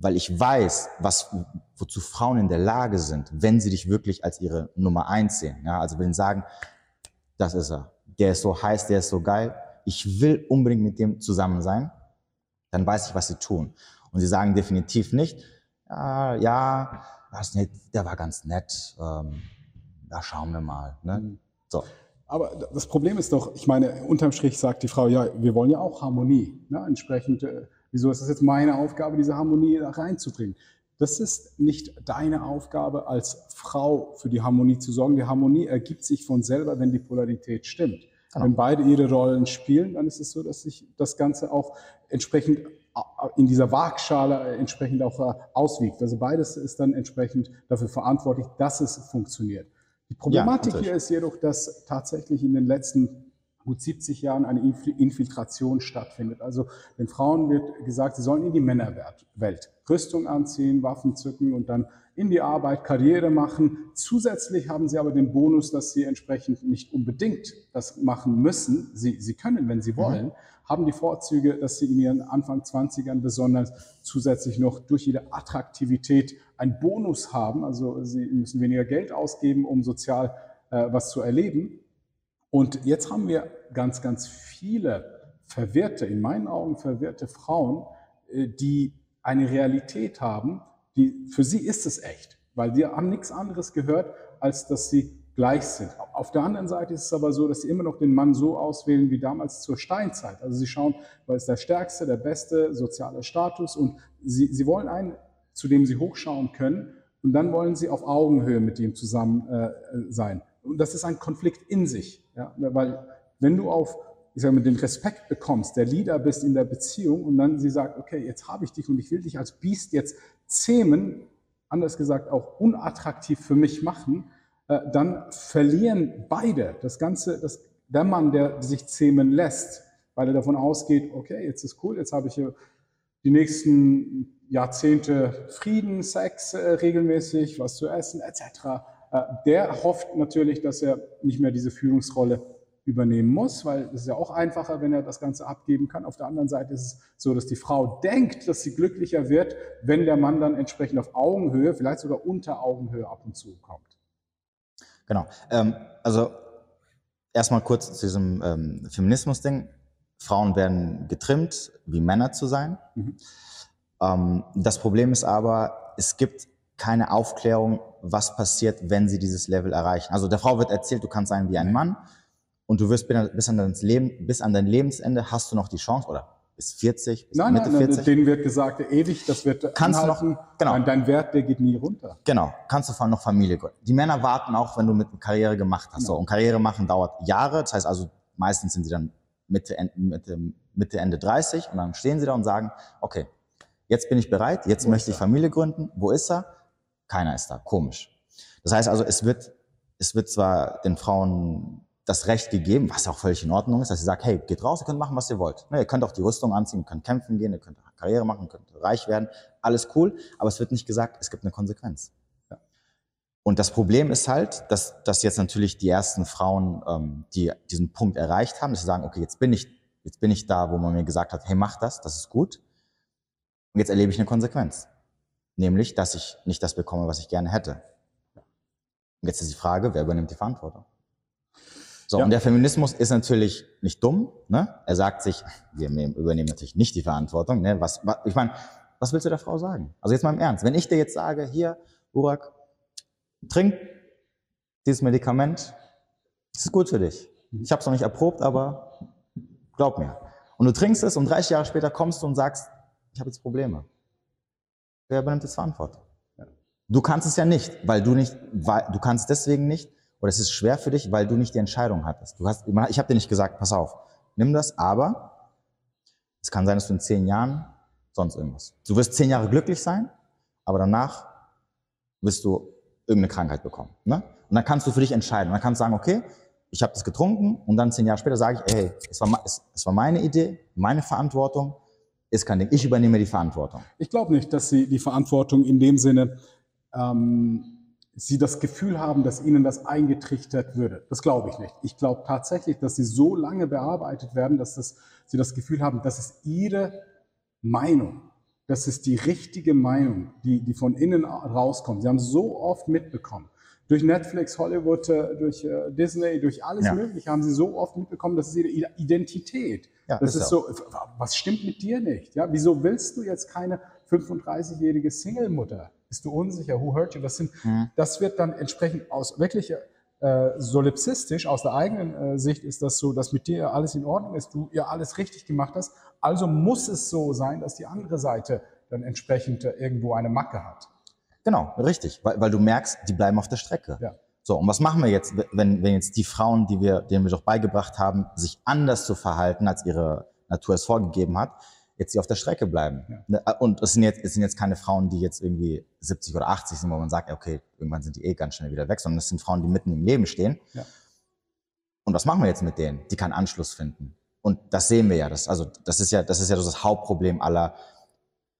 weil ich weiß, was, wozu Frauen in der Lage sind, wenn sie dich wirklich als ihre Nummer eins sehen. Ja, also wenn sie sagen, das ist er, der ist so heiß, der ist so geil, ich will unbedingt mit dem zusammen sein, dann weiß ich, was sie tun. Und sie sagen definitiv nicht, ja, ja, der war ganz nett, ähm, da schauen wir mal. Ne? Mhm. So. Aber das Problem ist doch, ich meine, unterm Strich sagt die Frau, ja, wir wollen ja auch Harmonie. Ne? Entsprechend, äh, wieso ist das jetzt meine Aufgabe, diese Harmonie da reinzubringen? Das ist nicht deine Aufgabe als Frau für die Harmonie zu sorgen. Die Harmonie ergibt sich von selber, wenn die Polarität stimmt. Genau. Wenn beide ihre Rollen spielen, dann ist es so, dass sich das Ganze auch entsprechend in dieser Waagschale entsprechend auch auswiegt. Also beides ist dann entsprechend dafür verantwortlich, dass es funktioniert. Die Problematik ja, hier ist jedoch, dass tatsächlich in den letzten gut 70 Jahren eine Infiltration stattfindet. Also den Frauen wird gesagt, sie sollen in die Männerwelt Rüstung anziehen, Waffen zücken und dann in die Arbeit Karriere machen. Zusätzlich haben sie aber den Bonus, dass sie entsprechend nicht unbedingt das machen müssen. Sie, sie können, wenn sie wollen, mhm. haben die Vorzüge, dass sie in ihren Anfang 20ern besonders zusätzlich noch durch ihre Attraktivität einen Bonus haben. Also sie müssen weniger Geld ausgeben, um sozial äh, was zu erleben. Und jetzt haben wir ganz, ganz viele verwirrte, in meinen Augen verwirrte Frauen, äh, die eine Realität haben, die für sie ist es echt, weil wir haben nichts anderes gehört, als dass sie gleich sind. Auf der anderen Seite ist es aber so, dass sie immer noch den Mann so auswählen wie damals zur Steinzeit. Also sie schauen, weil es der stärkste, der beste soziale Status und sie, sie wollen einen, zu dem sie hochschauen können und dann wollen sie auf Augenhöhe mit ihm zusammen äh, sein. Und das ist ein Konflikt in sich, ja? weil wenn du auf ich sage mal, den Respekt bekommst, der Leader bist in der Beziehung und dann sie sagt, okay, jetzt habe ich dich und ich will dich als Biest jetzt zähmen, anders gesagt auch unattraktiv für mich machen, äh, dann verlieren beide das Ganze, das, der Mann, der sich zähmen lässt, weil er davon ausgeht, okay, jetzt ist cool, jetzt habe ich hier die nächsten Jahrzehnte Frieden, Sex äh, regelmäßig, was zu essen etc. Äh, der hofft natürlich, dass er nicht mehr diese Führungsrolle übernehmen muss, weil es ist ja auch einfacher, wenn er das Ganze abgeben kann. Auf der anderen Seite ist es so, dass die Frau denkt, dass sie glücklicher wird, wenn der Mann dann entsprechend auf Augenhöhe, vielleicht sogar unter Augenhöhe ab und zu kommt. Genau. Ähm, also erstmal kurz zu diesem ähm, Feminismus-Ding. Frauen werden getrimmt, wie Männer zu sein. Mhm. Ähm, das Problem ist aber, es gibt keine Aufklärung, was passiert, wenn sie dieses Level erreichen. Also der Frau wird erzählt, du kannst sein wie ein Mann und du wirst bis an dein, Leben, bis an dein Lebensende hast du noch die Chance, oder bis 40, bis nein, Mitte nein, 40. Denen wird gesagt, ewig, das wird kannst anhalten, noch, genau. Dein, dein, Wert, der geht nie runter. Genau, kannst du noch Familie gründen. Die Männer warten auch, wenn du mit Karriere gemacht hast. Genau. So, und Karriere machen dauert Jahre, das heißt also, meistens sind sie dann Mitte, Mitte, Mitte, Ende 30 und dann stehen sie da und sagen, okay, jetzt bin ich bereit, jetzt möchte ich Familie gründen. Wo ist er? Keiner ist da. Komisch. Das heißt also, es wird, es wird zwar den Frauen das Recht gegeben, was auch völlig in Ordnung ist, dass sie sagt, hey, geht raus, ihr könnt machen, was ihr wollt. Ne, ihr könnt auch die Rüstung anziehen, ihr könnt kämpfen gehen, ihr könnt Karriere machen, ihr könnt reich werden, alles cool, aber es wird nicht gesagt, es gibt eine Konsequenz. Und das Problem ist halt, dass, dass jetzt natürlich die ersten Frauen, ähm, die diesen Punkt erreicht haben, dass sie sagen, okay, jetzt bin ich, jetzt bin ich da, wo man mir gesagt hat, hey, mach das, das ist gut. Und jetzt erlebe ich eine Konsequenz. Nämlich, dass ich nicht das bekomme, was ich gerne hätte. Und jetzt ist die Frage, wer übernimmt die Verantwortung? So, ja. und der Feminismus ist natürlich nicht dumm. Ne? Er sagt sich, wir übernehmen natürlich nicht die Verantwortung. Ne? Was, was, ich meine, was willst du der Frau sagen? Also jetzt mal im Ernst. Wenn ich dir jetzt sage, hier, Burak, trink dieses Medikament, das ist gut für dich. Ich habe es noch nicht erprobt, aber glaub mir. Und du trinkst es und 30 Jahre später kommst du und sagst, ich habe jetzt Probleme. Wer übernimmt jetzt Verantwortung? Du kannst es ja nicht, weil du nicht, weil, du kannst deswegen nicht, oder es ist schwer für dich, weil du nicht die Entscheidung hattest. Du hast, ich habe dir nicht gesagt, pass auf, nimm das, aber es kann sein, dass du in zehn Jahren sonst irgendwas. Du wirst zehn Jahre glücklich sein, aber danach wirst du irgendeine Krankheit bekommen. Ne? Und dann kannst du für dich entscheiden. Und dann kannst du sagen, okay, ich habe das getrunken und dann zehn Jahre später sage ich, hey, es war, es, es war meine Idee, meine Verantwortung, ist kein Ding. Ich übernehme die Verantwortung. Ich glaube nicht, dass sie die Verantwortung in dem Sinne ähm, sie das Gefühl haben, dass ihnen das eingetrichtert würde. Das glaube ich nicht. Ich glaube tatsächlich, dass sie so lange bearbeitet werden, dass das, sie das Gefühl haben, das ist ihre Meinung. Das ist die richtige Meinung, die, die von innen rauskommt. Sie haben so oft mitbekommen. Durch Netflix, Hollywood, äh, durch äh, Disney, durch alles ja. Mögliche haben sie so oft mitbekommen, das ist ihre Identität. Ja, das ist, ist so, was stimmt mit dir nicht? Ja, wieso willst du jetzt keine 35-jährige Single-Mutter? Bist du unsicher? Who hurt you? Das, sind, mhm. das wird dann entsprechend aus wirklich äh, solipsistisch, aus der eigenen äh, Sicht ist das so, dass mit dir alles in Ordnung ist, du ja alles richtig gemacht hast. Also muss es so sein, dass die andere Seite dann entsprechend äh, irgendwo eine Macke hat. Genau, richtig, weil, weil du merkst, die bleiben auf der Strecke. Ja. So, und was machen wir jetzt, wenn, wenn jetzt die Frauen, die wir, denen wir doch beigebracht haben, sich anders zu verhalten, als ihre Natur es vorgegeben hat, jetzt die auf der Strecke bleiben. Ja. Ne, äh, und es sind, jetzt, es sind jetzt keine Frauen, die jetzt irgendwie 70 oder 80 sind, wo man sagt, okay, irgendwann sind die eh ganz schnell wieder weg, sondern es sind Frauen, die mitten im Leben stehen. Ja. Und was machen wir jetzt mit denen? Die keinen Anschluss finden. Und das sehen wir ja. Das, also, das ist ja, das ist ja das Hauptproblem aller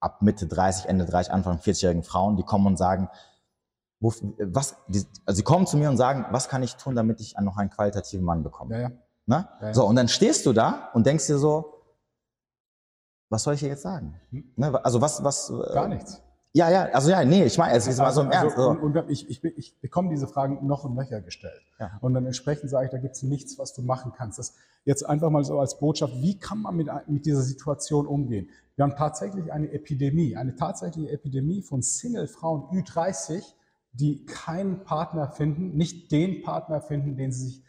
ab Mitte 30, Ende 30, Anfang 40-jährigen Frauen, die kommen und sagen, wo, was, die, also sie kommen zu mir und sagen, was kann ich tun, damit ich noch einen qualitativen Mann bekomme? Ja, ja. Ne? Ja, so, und dann stehst du da und denkst dir so, was soll ich hier jetzt sagen? Hm? Ne, also was, was? Äh, Gar nichts. Ja, ja, also ja, nee, ich meine, es ist mal so im also, Ernst. Also, und, und ich, ich, ich, bekomme diese Fragen noch und nöcher gestellt. Ja. Und dann entsprechend sage ich, da gibt es nichts, was du machen kannst. Das jetzt einfach mal so als Botschaft, wie kann man mit, mit dieser Situation umgehen? Wir haben tatsächlich eine Epidemie, eine tatsächliche Epidemie von Single-Frauen Ü30, die keinen Partner finden, nicht den Partner finden, den sie sich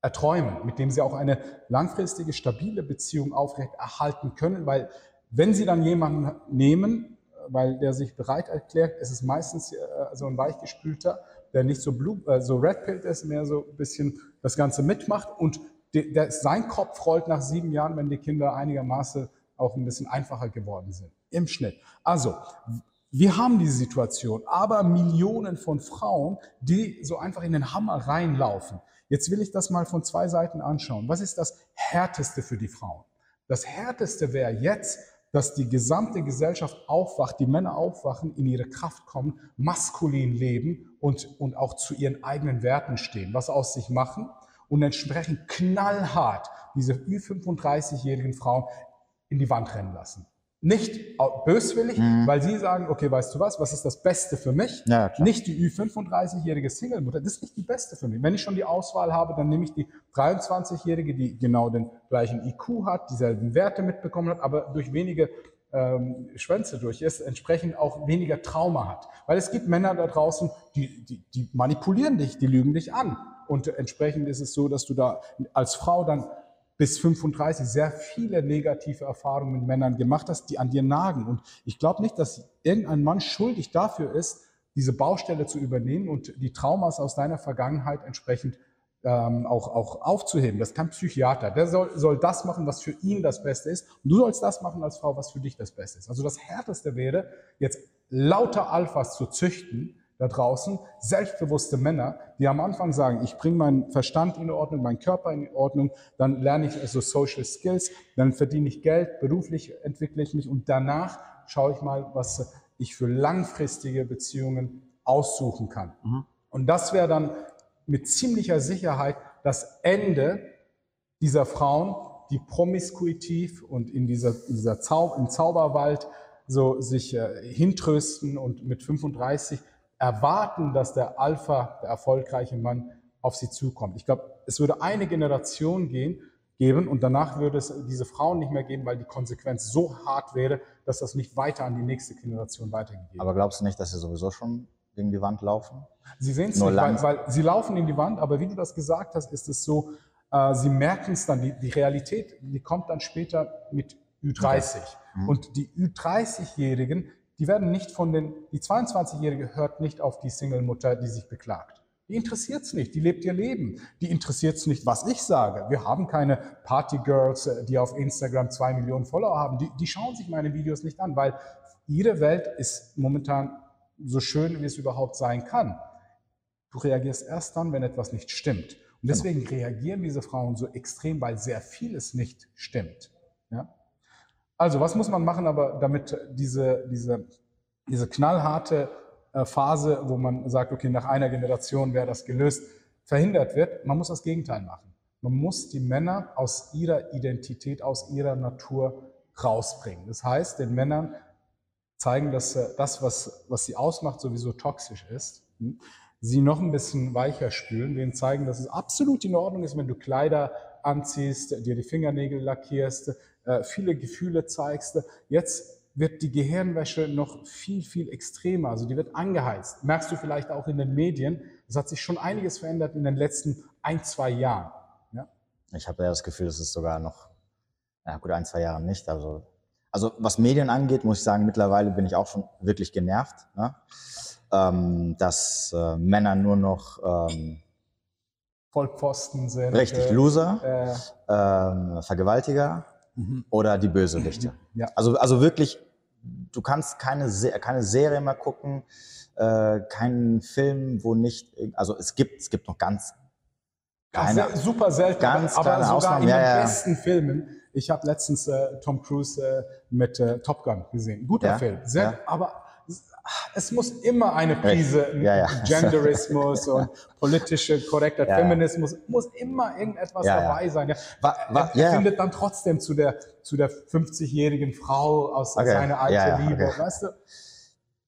erträumen, mit dem sie auch eine langfristige, stabile Beziehung aufrechterhalten können, weil wenn sie dann jemanden nehmen, weil der sich bereit erklärt, ist es meistens äh, so ein weichgespülter, der nicht so, blue, äh, so red ist, mehr so ein bisschen das Ganze mitmacht und der, der, sein Kopf rollt nach sieben Jahren, wenn die Kinder einigermaßen auch ein bisschen einfacher geworden sind, im Schnitt. Also, wir haben diese Situation, aber Millionen von Frauen, die so einfach in den Hammer reinlaufen. Jetzt will ich das mal von zwei Seiten anschauen. Was ist das Härteste für die Frauen? Das Härteste wäre jetzt, dass die gesamte Gesellschaft aufwacht, die Männer aufwachen, in ihre Kraft kommen, maskulin leben und, und auch zu ihren eigenen Werten stehen, was aus sich machen und entsprechend knallhart diese Ü35-jährigen Frauen in die Wand rennen lassen. Nicht böswillig, mhm. weil sie sagen, okay, weißt du was, was ist das Beste für mich? Ja, nicht die Ü35-jährige Single-Mutter, das ist nicht die Beste für mich. Wenn ich schon die Auswahl habe, dann nehme ich die 23-jährige, die genau den gleichen IQ hat, dieselben Werte mitbekommen hat, aber durch wenige ähm, Schwänze durch ist, entsprechend auch weniger Trauma hat. Weil es gibt Männer da draußen, die, die, die manipulieren dich, die lügen dich an. Und entsprechend ist es so, dass du da als Frau dann bis 35 sehr viele negative Erfahrungen mit Männern gemacht hast, die an dir nagen. Und ich glaube nicht, dass irgendein Mann schuldig dafür ist, diese Baustelle zu übernehmen und die Traumas aus deiner Vergangenheit entsprechend ähm, auch, auch aufzuheben. Das kann Psychiater. Der soll, soll das machen, was für ihn das Beste ist. Und du sollst das machen als Frau, was für dich das Beste ist. Also das Härteste wäre, jetzt lauter Alphas zu züchten, da draußen, selbstbewusste Männer, die am Anfang sagen, ich bringe meinen Verstand in Ordnung, meinen Körper in Ordnung, dann lerne ich so also Social Skills, dann verdiene ich Geld, beruflich entwickle ich mich und danach schaue ich mal, was ich für langfristige Beziehungen aussuchen kann. Mhm. Und das wäre dann mit ziemlicher Sicherheit das Ende dieser Frauen, die promiskuitiv und in dieser, dieser Zau im Zauberwald so sich äh, hintrösten und mit 35 erwarten, dass der Alpha, der erfolgreiche Mann, auf sie zukommt. Ich glaube, es würde eine Generation gehen, geben und danach würde es diese Frauen nicht mehr geben, weil die Konsequenz so hart wäre, dass das nicht weiter an die nächste Generation weitergegeben wird. Aber glaubst du nicht, dass sie sowieso schon gegen die Wand laufen? Sie sehen es nicht, weil, weil, sie laufen in die Wand, aber wie du das gesagt hast, ist es so, äh, sie merken es dann, die, die, Realität, die kommt dann später mit Ü30. Okay. Mhm. Und die Ü30-Jährigen, die werden nicht von den, die 22-Jährige hört nicht auf die Single-Mutter, die sich beklagt. Die interessiert es nicht, die lebt ihr Leben. Die interessiert es nicht, was ich sage. Wir haben keine Party-Girls, äh, die auf Instagram zwei Millionen Follower haben. Die, die schauen sich meine Videos nicht an, weil ihre Welt ist momentan so schön, wie es überhaupt sein kann. Du reagierst erst dann, wenn etwas nicht stimmt. Und deswegen genau. reagieren diese Frauen so extrem, weil sehr vieles nicht stimmt. Ja? Also, was muss man machen, aber damit diese, diese, diese knallharte äh, Phase, wo man sagt, okay, nach einer Generation wäre das gelöst, verhindert wird? Man muss das Gegenteil machen. Man muss die Männer aus ihrer Identität, aus ihrer Natur rausbringen. Das heißt, den Männern zeigen, dass äh, das, was, was sie ausmacht, sowieso toxisch ist. Hm? Sie noch ein bisschen weicher spülen, denen zeigen, dass es absolut in Ordnung ist, wenn du Kleider anziehst, dir die Fingernägel lackierst, äh, viele Gefühle zeigst. Jetzt wird die Gehirnwäsche noch viel, viel extremer. Also die wird angeheizt. Merkst du vielleicht auch in den Medien. Es hat sich schon einiges verändert in den letzten ein, zwei Jahren. Ja? Ich habe ja das Gefühl, es ist sogar noch, ja gut, ein, zwei Jahre nicht. Also, also was Medien angeht, muss ich sagen, mittlerweile bin ich auch schon wirklich genervt, ne? ähm, dass äh, Männer nur noch ähm, Vollpfosten sind. Richtig, Loser, äh, ähm, Vergewaltiger mhm. oder die Bösewichte. Ja. Also, also wirklich, du kannst keine, keine Serie mehr gucken, äh, keinen Film, wo nicht, also es gibt, es gibt noch ganz keine, ja, super selten, ganz aber, aber sogar Ausnahmen. in den ja, besten Filmen. Ich habe letztens äh, Tom Cruise äh, mit äh, Top Gun gesehen. Guter Film, sehr, aber es muss immer eine Prise ja, ja. Genderismus und politische Korrektheit, ja, Feminismus, muss immer irgendetwas dabei sein. Ja. War, war, er findet dann trotzdem zu der, zu der 50-jährigen Frau aus okay. seiner alten Liebe, okay. weißt du?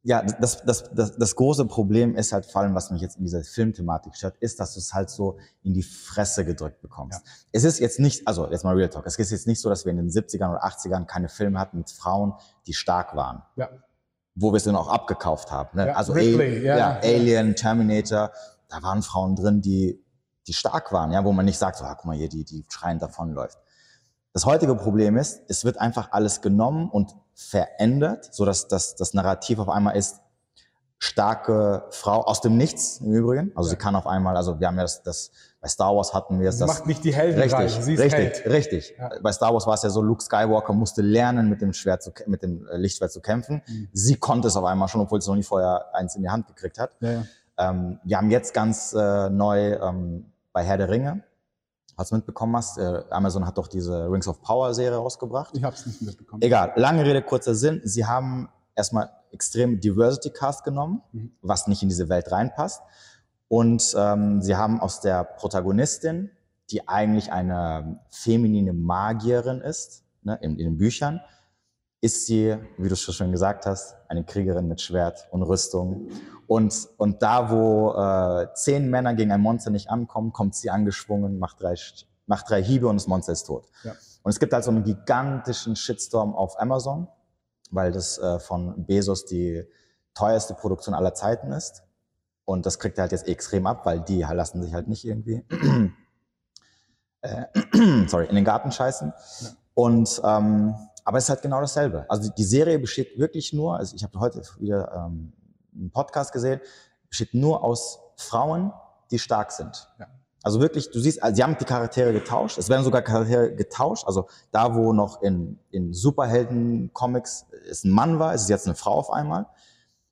Ja, das, das, das, das große Problem ist halt vor allem, was mich jetzt in dieser Filmthematik stört, ist, dass du es halt so in die Fresse gedrückt bekommst. Ja. Es ist jetzt nicht, also jetzt mal Real Talk, es ist jetzt nicht so, dass wir in den 70ern oder 80ern keine Filme hatten mit Frauen, die stark waren. Ja. Wo wir es dann auch abgekauft haben. Ne? Ja, also Ripley, Al- ja. Alien, Terminator, da waren Frauen drin, die, die stark waren, ja, wo man nicht sagt, so, ah, guck mal hier, die, die schreiend davonläuft. Das heutige Problem ist, es wird einfach alles genommen und verändert, so dass das, das Narrativ auf einmal ist, starke Frau aus dem Nichts im Übrigen. Also Ja. sie kann auf einmal, also wir haben ja das, das bei Star Wars hatten wir es, Sie das macht nicht die Heldenreise, Richtig, sie ist richtig, Held. richtig. Ja. Bei Star Wars war es ja so, Luke Skywalker musste lernen, mit dem Schwert zu, mit dem äh, Lichtschwert zu kämpfen. Mhm. Sie konnte es auf einmal schon, obwohl sie noch nie vorher eins in die Hand gekriegt hat. Ja. Ähm, wir haben jetzt ganz äh, neu ähm, bei Herr der Ringe, was du mitbekommen hast, äh, Amazon hat doch diese Rings of Power Serie rausgebracht. Ich habe es nicht mitbekommen. Egal, lange Rede, kurzer Sinn. Sie haben erstmal extrem Diversity Cast genommen, Mhm. was nicht in diese Welt reinpasst. Und ähm, sie haben aus der Protagonistin, die eigentlich eine feminine Magierin ist, ne, in, in den Büchern, ist sie, wie du schon schön gesagt hast, eine Kriegerin mit Schwert und Rüstung. Und, und da, wo äh, zehn Männer gegen ein Monster nicht ankommen, kommt sie angeschwungen, macht drei, macht drei Hiebe und das Monster ist tot. Ja. Und es gibt halt so einen gigantischen Shitstorm auf Amazon, weil das äh, von Bezos die teuerste Produktion aller Zeiten ist. Und das kriegt er halt jetzt extrem ab, weil die lassen sich halt nicht irgendwie äh, sorry, in den Garten scheißen. Ja. Und ähm, aber es ist halt genau dasselbe. Also die, die Serie besteht wirklich nur, also ich habe heute wieder ähm, einen Podcast gesehen, besteht nur aus Frauen, die stark sind. Ja. Also wirklich, du siehst, sie haben die Charaktere getauscht. Es werden sogar Charaktere getauscht. Also da, wo noch in, in Superhelden-Comics es ein Mann war, ist es jetzt eine Frau auf einmal,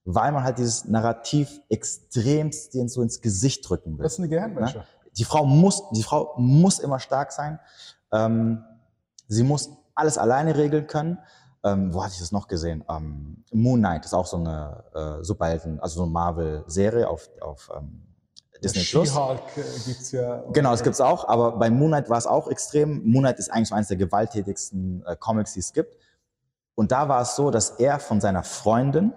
weil man halt dieses Narrativ extremst denen so ins Gesicht drücken will. Das ist eine Gehirnwäsche. Die Frau muss, die Frau muss immer stark sein. Ähm, sie muss alles alleine regeln können. Ähm, wo hatte ich das noch gesehen? Ähm, Moon Knight ist auch so eine äh, Superhelden, also so eine Marvel-Serie auf, auf ähm, Disney Plus. Äh, gibt's ja. Genau, das gibt's auch, aber bei Moon Knight war es auch extrem. Moon Knight ist eigentlich so eines der gewalttätigsten äh, Comics, die es gibt. Und da war es so, dass er von seiner Freundin,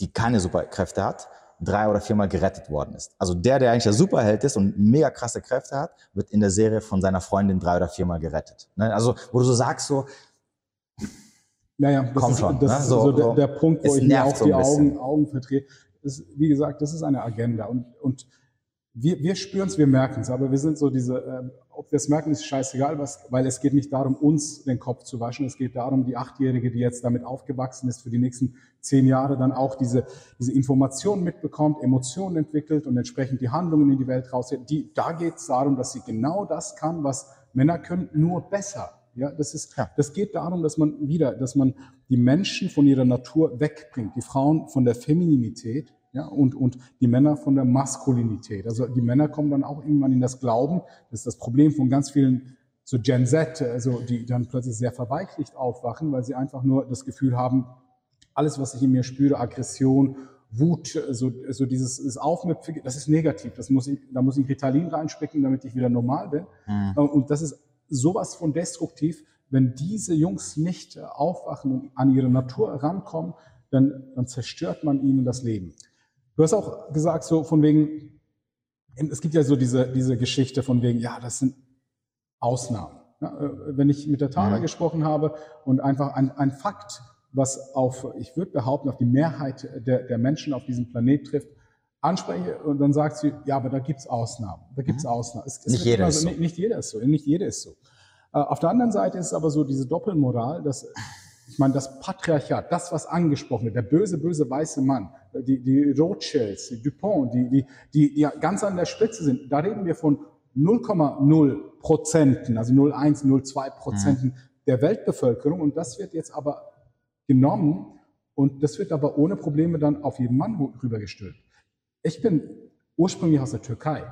die keine Superkräfte hat, drei oder viermal gerettet worden ist. Also der, der eigentlich der Superheld ist und mega krasse Kräfte hat, wird in der Serie von seiner Freundin drei oder viermal gerettet. Ne? Also wo du so sagst, so, Naja, das Komm ist, schon, das ne? ist So- so, der, der Punkt, wo ich mir auch die. Augen, Augen verdrehe. Das, wie gesagt, das ist eine Agenda und, und wir, wir spüren es, wir merken es, aber wir sind so diese, äh, ob wir es merken, ist scheißegal, was, weil es geht nicht darum, uns den Kopf zu waschen, es geht darum, die Achtjährige, die jetzt damit aufgewachsen ist, für die nächsten zehn Jahre dann auch diese, diese Informationen mitbekommt, Emotionen entwickelt und entsprechend die Handlungen in die Welt raus. Die, da geht es darum, dass sie genau das kann, was Männer können, nur besser. Ja, das ist, Ja. das geht darum, dass man wieder, dass man die Menschen von ihrer Natur wegbringt, die Frauen von der Femininität, ja, und, und die Männer von der Maskulinität. Also die Männer kommen dann auch irgendwann in das Glauben, das ist das Problem von ganz vielen so Gen Z, also die dann plötzlich sehr verweichlicht aufwachen, weil sie einfach nur das Gefühl haben, alles, was ich in mir spüre, Aggression, Wut, so, so dieses ist Aufmüpfige, das ist negativ. Das muss ich, da muss ich Ritalin reinstecken, damit ich wieder normal bin. hm, Äh, Und das ist sowas von destruktiv, wenn diese Jungs nicht aufwachen und an ihre Natur rankommen, dann, dann zerstört man ihnen das Leben. Du hast auch gesagt, so von wegen, es gibt ja so diese, diese Geschichte von wegen, ja, das sind Ausnahmen. Ja, äh, wenn ich mit der Tana Mhm. gesprochen habe und einfach ein, ein Fakt, was auf, ich würde behaupten, auf die Mehrheit der, der Menschen auf diesem Planet trifft, anspreche und dann sagt sie, ja, aber da gibt's Ausnahmen. Da gibt's Mhm. Ausnahmen. Es, es Nicht wird jeder immer ist so, so. Nicht, nicht jeder ist so. Nicht jeder ist so. Äh, Auf der anderen Seite ist es aber so diese Doppelmoral, dass, ich meine, das Patriarchat, das, was angesprochen wird, der böse, böse weiße Mann, die, die Rothschilds, die Dupont, die, die, die, die ganz an der Spitze sind, da reden wir von 0,0 Prozenten, also 0,1, 0,2 Prozenten der Weltbevölkerung und das wird jetzt aber genommen und das wird aber ohne Probleme dann auf jeden Mann rübergestülpt. Ich bin ursprünglich aus der Türkei.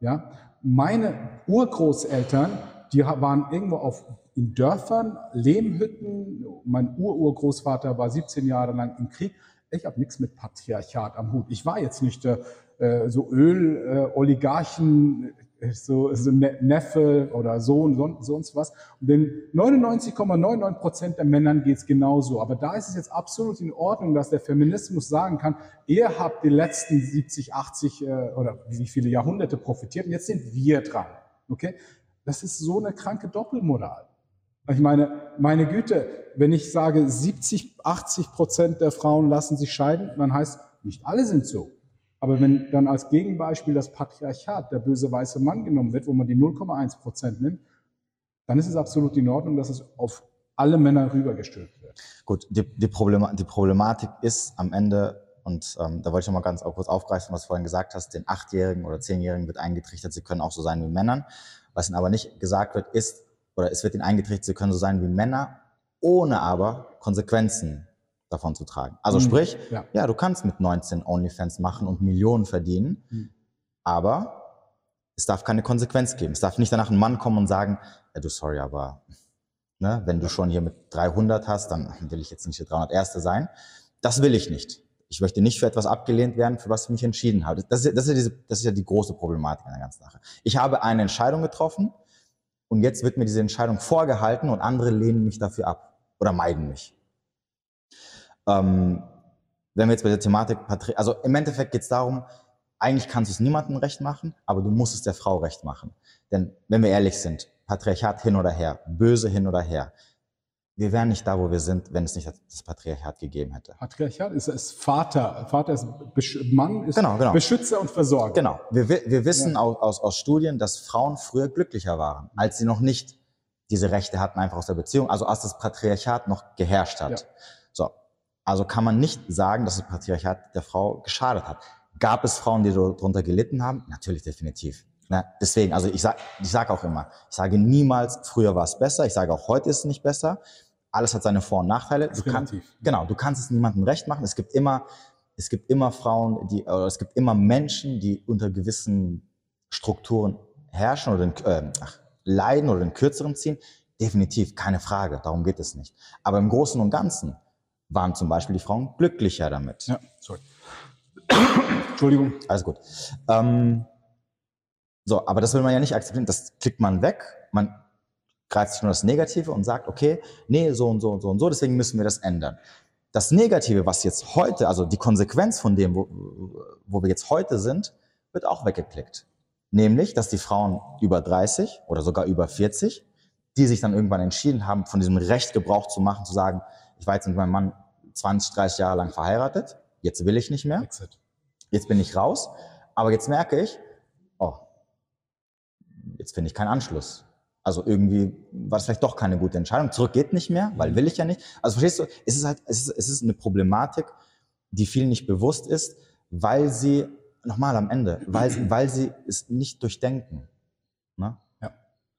Ja? Meine Urgroßeltern, die waren irgendwo auf, in Dörfern, Lehmhütten. Mein Ururgroßvater war 17 Jahre lang im Krieg. Ich habe nichts mit Patriarchat am Hut. Ich war jetzt nicht äh, äh, so Öl-Oligarchen, äh, so, so Ne- Neffe oder Sohn, son, sonst was. Und den 99,99 Prozent der Männern geht es genauso. Aber da ist es jetzt absolut in Ordnung, dass der Feminismus sagen kann, ihr habt die letzten 70, 80 äh, oder wie viele Jahrhunderte profitiert und jetzt sind wir dran. Okay? Das ist so eine kranke Doppelmoral. Ich meine, meine Güte, wenn ich sage, 70, 80 Prozent der Frauen lassen sich scheiden, dann heißt, nicht alle sind so. Aber wenn dann als Gegenbeispiel das Patriarchat, der böse weiße Mann genommen wird, wo man die 0,1 Prozent nimmt, dann ist es absolut in Ordnung, dass es auf alle Männer rübergestülpt wird. Gut, die, die, Problematik, die Problematik ist am Ende, und ähm, da wollte ich noch mal ganz kurz aufgreifen, was du vorhin gesagt hast, den Achtjährigen oder Zehnjährigen wird eingetrichtert, sie können auch so sein wie Männern. Was ihnen aber nicht gesagt wird, ist, oder es wird ihnen eingetrichtert, sie können so sein wie Männer, ohne aber Konsequenzen davon zu tragen. Also mhm. sprich, ja. ja. du kannst mit 19 OnlyFans machen und Millionen verdienen, mhm. aber es darf keine Konsequenz geben. Es darf nicht danach ein Mann kommen und sagen, ja, du sorry, aber ne, wenn du schon hier mit 300 hast, dann will ich jetzt nicht der 301. sein. Das will ich nicht. Ich möchte nicht für etwas abgelehnt werden, für was ich mich entschieden habe. Das ist, das ist, ja, diese, das ist ja die große Problematik an der ganzen Sache. Ich habe eine Entscheidung getroffen und jetzt wird mir diese Entscheidung vorgehalten und andere lehnen mich dafür ab oder meiden mich. Ähm, wenn wir jetzt bei der Thematik, also im Endeffekt geht es darum, eigentlich kannst du es niemandem recht machen, aber du musst es der Frau recht machen. Denn wenn wir ehrlich sind, Patriarchat hin oder her, böse hin oder her, wir wären nicht da, wo wir sind, wenn es nicht das Patriarchat gegeben hätte. Patriarchat ist, ist Vater. Vater ist Besch Mann ist genau, genau. Beschützer und Versorger. Genau. Wir, wir wissen ja. aus, aus, aus Studien, dass Frauen früher glücklicher waren, als sie noch nicht diese Rechte hatten, einfach aus der Beziehung, also als das Patriarchat noch geherrscht hat. Ja. So. Also kann man nicht sagen, dass das Patriarchat der Frau geschadet hat. Gab es Frauen, die darunter gelitten haben? Natürlich, definitiv. Ne? Deswegen, also ich sage ich sag auch immer, ich sage niemals, früher war es besser, ich sage auch heute ist es nicht besser. Alles hat seine Vor- und Nachteile. Du kannst, genau, du kannst es niemandem recht machen. Es gibt immer, es gibt immer Frauen, die, oder es gibt immer Menschen, die unter gewissen Strukturen herrschen oder in, äh, ach, leiden oder in kürzeren ziehen. Definitiv, keine Frage, darum geht es nicht. Aber im Großen und Ganzen waren zum Beispiel die Frauen glücklicher damit. Ja, sorry. Entschuldigung. Alles gut. Ähm, so, aber das will man ja nicht akzeptieren. Das klickt man weg. Man greift sich nur das Negative und sagt, okay, nee, so und so und so und so, deswegen müssen wir das ändern. Das Negative, was jetzt heute, also die Konsequenz von dem, wo, wo wir jetzt heute sind, wird auch weggeklickt. Nämlich, dass die Frauen über 30 oder sogar über 40, die sich dann irgendwann entschieden haben, von diesem Recht Gebrauch zu machen, zu sagen, ich war jetzt mit meinem Mann 20, 30 Jahre lang verheiratet, jetzt will ich nicht mehr, Exit. jetzt bin ich raus, aber jetzt merke ich, oh, jetzt finde ich keinen Anschluss. Also irgendwie war es vielleicht doch keine gute Entscheidung. Zurück geht nicht mehr, weil will ich ja nicht. Also verstehst du, es ist halt, es ist, es ist eine Problematik, die vielen nicht bewusst ist, weil sie, nochmal am Ende, weil, weil sie es nicht durchdenken. Ne?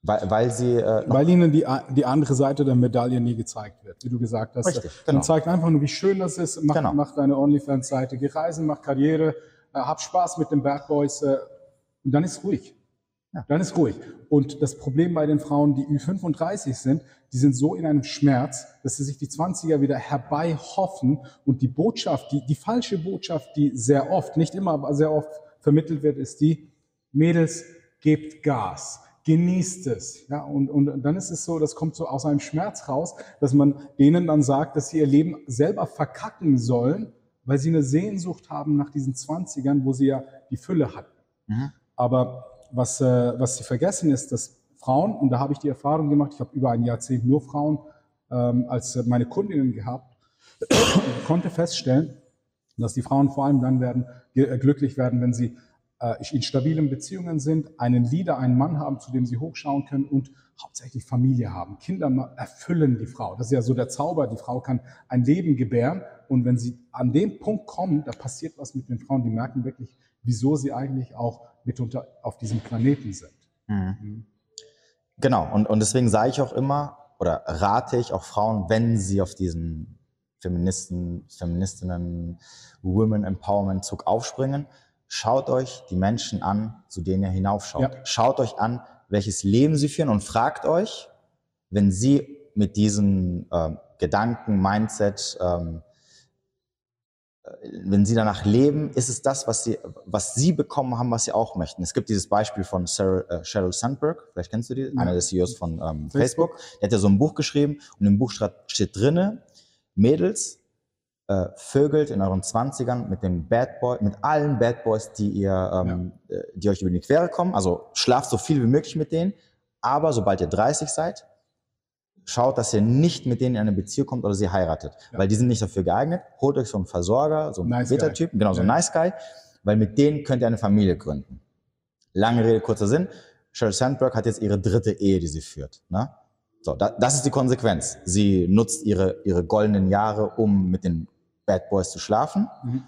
Weil, weil sie. Äh, weil ihnen die, die andere Seite der Medaille nie gezeigt wird, wie du gesagt hast. Richtig, genau. Man zeigt einfach nur, wie schön das ist. Mach, genau. mach deine OnlyFans-Seite, geh reisen, mach Karriere, äh, hab Spaß mit den Bad Boys äh, und dann ist ruhig. Ja. Dann ist ruhig. Und das Problem bei den Frauen, die Ü35 sind, die sind so in einem Schmerz, dass sie sich die 20er wieder herbei hoffen und die Botschaft, die, die falsche Botschaft, die sehr oft, nicht immer, aber sehr oft vermittelt wird, ist die, Mädels, gebt Gas genießt es. Ja, und, und dann ist es so, das kommt so aus einem Schmerz raus, dass man denen dann sagt, dass sie ihr Leben selber verkacken sollen, weil sie eine Sehnsucht haben nach diesen Zwanzigern, wo sie ja die Fülle hatten. Mhm. Aber was, äh, was sie vergessen ist, dass Frauen, und da habe ich die Erfahrung gemacht, ich habe über ein Jahrzehnt nur Frauen ähm, als meine Kundinnen gehabt, konnte feststellen, dass die Frauen vor allem dann werden, glücklich werden, wenn sie äh, in stabilen Beziehungen sind, einen Leader, einen Mann haben, zu dem sie hochschauen können und hauptsächlich Familie haben. Kinder erfüllen die Frau. Das ist ja so der Zauber. Die Frau kann ein Leben gebären. Und wenn sie an den Punkt kommen, da passiert was mit den Frauen. Die merken wirklich, wieso sie eigentlich auch mitunter auf diesem Planeten sind. Mhm. Mhm. Genau. Und, und deswegen sage ich auch immer oder rate ich auch Frauen, wenn sie auf diesen Feministen, Feministinnen, Women Empowerment Zug aufspringen, Schaut euch die Menschen an, zu denen ihr hinaufschaut. Ja. Schaut euch an, welches Leben sie führen und fragt euch, wenn sie mit diesen äh, Gedanken, Mindset, ähm, äh, wenn sie danach leben, ist es das, was sie, was sie bekommen haben, was sie auch möchten. Es gibt dieses Beispiel von Sarah, äh, Sheryl Sandberg, vielleicht kennst du die, einer der CEOs von ähm, Facebook. Facebook. Der hat ja so ein Buch geschrieben und im Buch steht drinne, Mädels, äh, vögelt in euren Zwanzigern mit dem Bad Boy, mit allen Bad Boys, die ihr, ähm, ja. Äh, die euch über die Quere kommen. Also schlaft so viel wie möglich mit denen. Aber sobald ihr 30 seid, schaut, dass ihr nicht mit denen in eine Beziehung kommt oder sie heiratet, ja. weil die sind nicht dafür geeignet. Holt euch so einen Versorger, so einen nice Beta-Typen, genau, so einen Nice Guy, weil mit denen könnt ihr eine Familie gründen. Lange Rede, kurzer Sinn. Sheryl Sandberg hat jetzt ihre dritte Ehe, die sie führt. Ne? So, da, das ist die Konsequenz. Sie nutzt ihre, ihre goldenen Jahre, um mit den Bad Boys zu schlafen. Mhm.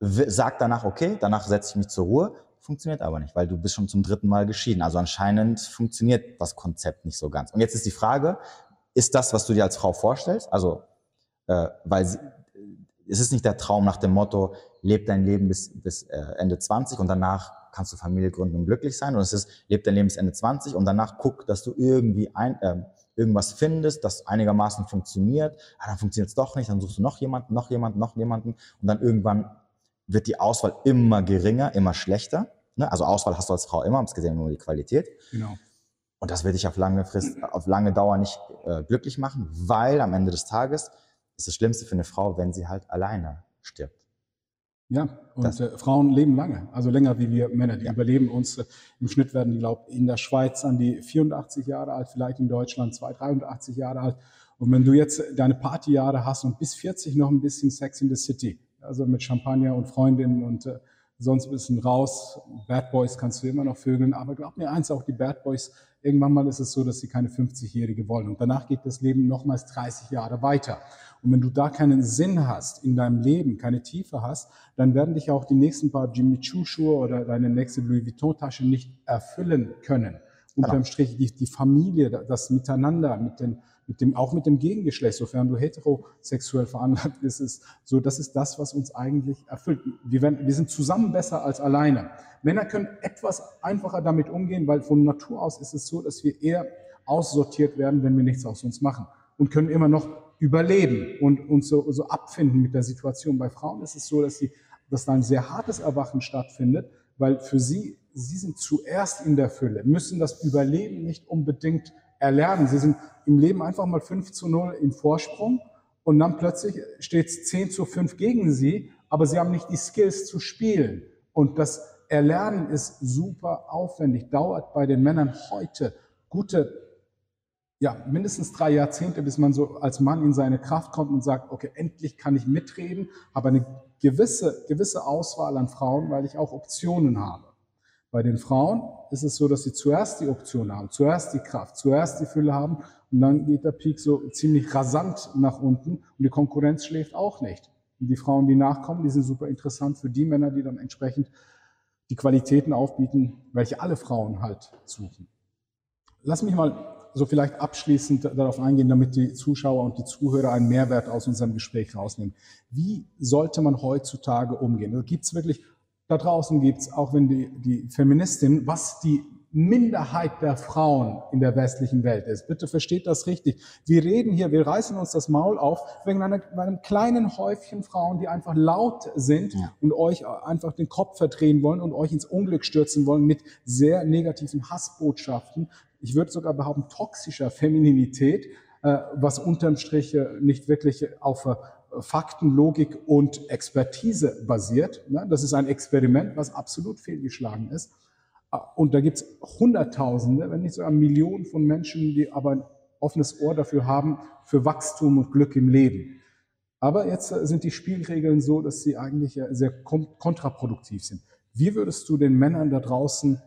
Sagt danach, okay, danach setze ich mich zur Ruhe. Funktioniert aber nicht, weil du bist schon zum dritten Mal geschieden. Also anscheinend funktioniert das Konzept nicht so ganz. Und jetzt ist die Frage, ist das, was du dir als Frau vorstellst? Also, äh, weil sie, es ist nicht der Traum nach dem Motto, leb dein Leben bis, bis äh, Ende 20 und danach kannst du Familie gründen und glücklich sein. Und es ist, leb dein Leben bis Ende 20 und danach guck, dass du irgendwie ein, äh, irgendwas findest, das einigermaßen funktioniert. Ah, dann funktioniert es doch nicht, dann suchst du noch jemanden, noch jemanden, noch jemanden und dann irgendwann wird die Auswahl immer geringer, immer schlechter. Ne? Also Auswahl hast du als Frau immer, es geht ja nur um die Qualität. Genau. Und das wird dich auf lange Frist, auf lange Dauer nicht äh, glücklich machen, weil am Ende des Tages ist das Schlimmste für eine Frau, wenn sie halt alleine stirbt. Ja, und äh, Frauen leben lange, also länger wie wir Männer. Die ja. überleben uns. Äh, Im Schnitt werden die, glaube in der Schweiz an die 84 Jahre alt, vielleicht in Deutschland 283 Jahre alt. Und wenn du jetzt deine Partyjahre hast und bis 40 noch ein bisschen Sex in the City, also mit Champagner und Freundinnen und äh, sonst ein bisschen raus, Bad Boys kannst du immer noch vögeln, aber glaub mir eins, auch die Bad Boys, irgendwann mal ist es so, dass sie keine 50-Jährige wollen. Und danach geht das Leben nochmals 30 Jahre weiter. Und wenn du da keinen Sinn hast in deinem Leben, keine Tiefe hast, dann werden dich auch die nächsten paar Jimmy Choo Schuhe oder deine nächste Louis Vuitton Tasche nicht erfüllen können. Unterm genau. Strich die, die Familie, das Miteinander, mit den, mit dem, auch mit dem Gegengeschlecht, sofern du heterosexuell veranlagt bist, ist so, das ist das, was uns eigentlich erfüllt. Wir, werden, wir sind zusammen besser als alleine. Männer können etwas einfacher damit umgehen, weil von Natur aus ist es so, dass wir eher aussortiert werden, wenn wir nichts aus uns machen und können immer noch überleben und uns so, so abfinden mit der Situation. Bei Frauen ist es so, dass, sie, dass da ein sehr hartes Erwachen stattfindet, weil für sie, sie sind zuerst in der Fülle, müssen das Überleben nicht unbedingt erlernen. Sie sind im Leben einfach mal 5 zu 0 in Vorsprung und dann plötzlich steht es 10 zu 5 gegen sie, aber sie haben nicht die Skills zu spielen. Und das Erlernen ist super aufwendig, dauert bei den Männern heute gute ja, mindestens drei Jahrzehnte, bis man so als Mann in seine Kraft kommt und sagt, okay, endlich kann ich mitreden, habe eine gewisse, gewisse Auswahl an Frauen, weil ich auch Optionen habe. Bei den Frauen ist es so, dass sie zuerst die Option haben, zuerst die Kraft, zuerst die Fülle haben und dann geht der Peak so ziemlich rasant nach unten und die Konkurrenz schläft auch nicht. Und die Frauen, die nachkommen, die sind super interessant für die Männer, die dann entsprechend die Qualitäten aufbieten, welche alle Frauen halt suchen. Lass mich mal so vielleicht abschließend darauf eingehen, damit die Zuschauer und die Zuhörer einen Mehrwert aus unserem Gespräch rausnehmen. Wie sollte man heutzutage umgehen? Also gibt es wirklich, da draußen gibt es, auch wenn die, die Feministin, was die Minderheit der Frauen in der westlichen Welt ist. Bitte versteht das richtig. Wir reden hier, wir reißen uns das Maul auf wegen einer, einem kleinen Häufchen Frauen, die einfach laut sind ja. und euch einfach den Kopf verdrehen wollen und euch ins Unglück stürzen wollen mit sehr negativen Hassbotschaften, ich würde sogar behaupten, toxischer Femininität, äh, was unterm Strich nicht wirklich auf äh, Fakten, Logik und Expertise basiert. Ne? Das ist ein Experiment, was absolut fehlgeschlagen ist. Äh, und da gibt es Hunderttausende, wenn nicht sogar Millionen von Menschen, die aber ein offenes Ohr dafür haben, für Wachstum und Glück im Leben. Aber jetzt sind die Spielregeln so, dass sie eigentlich sehr kontraproduktiv sind. Wie würdest du den Männern da draußen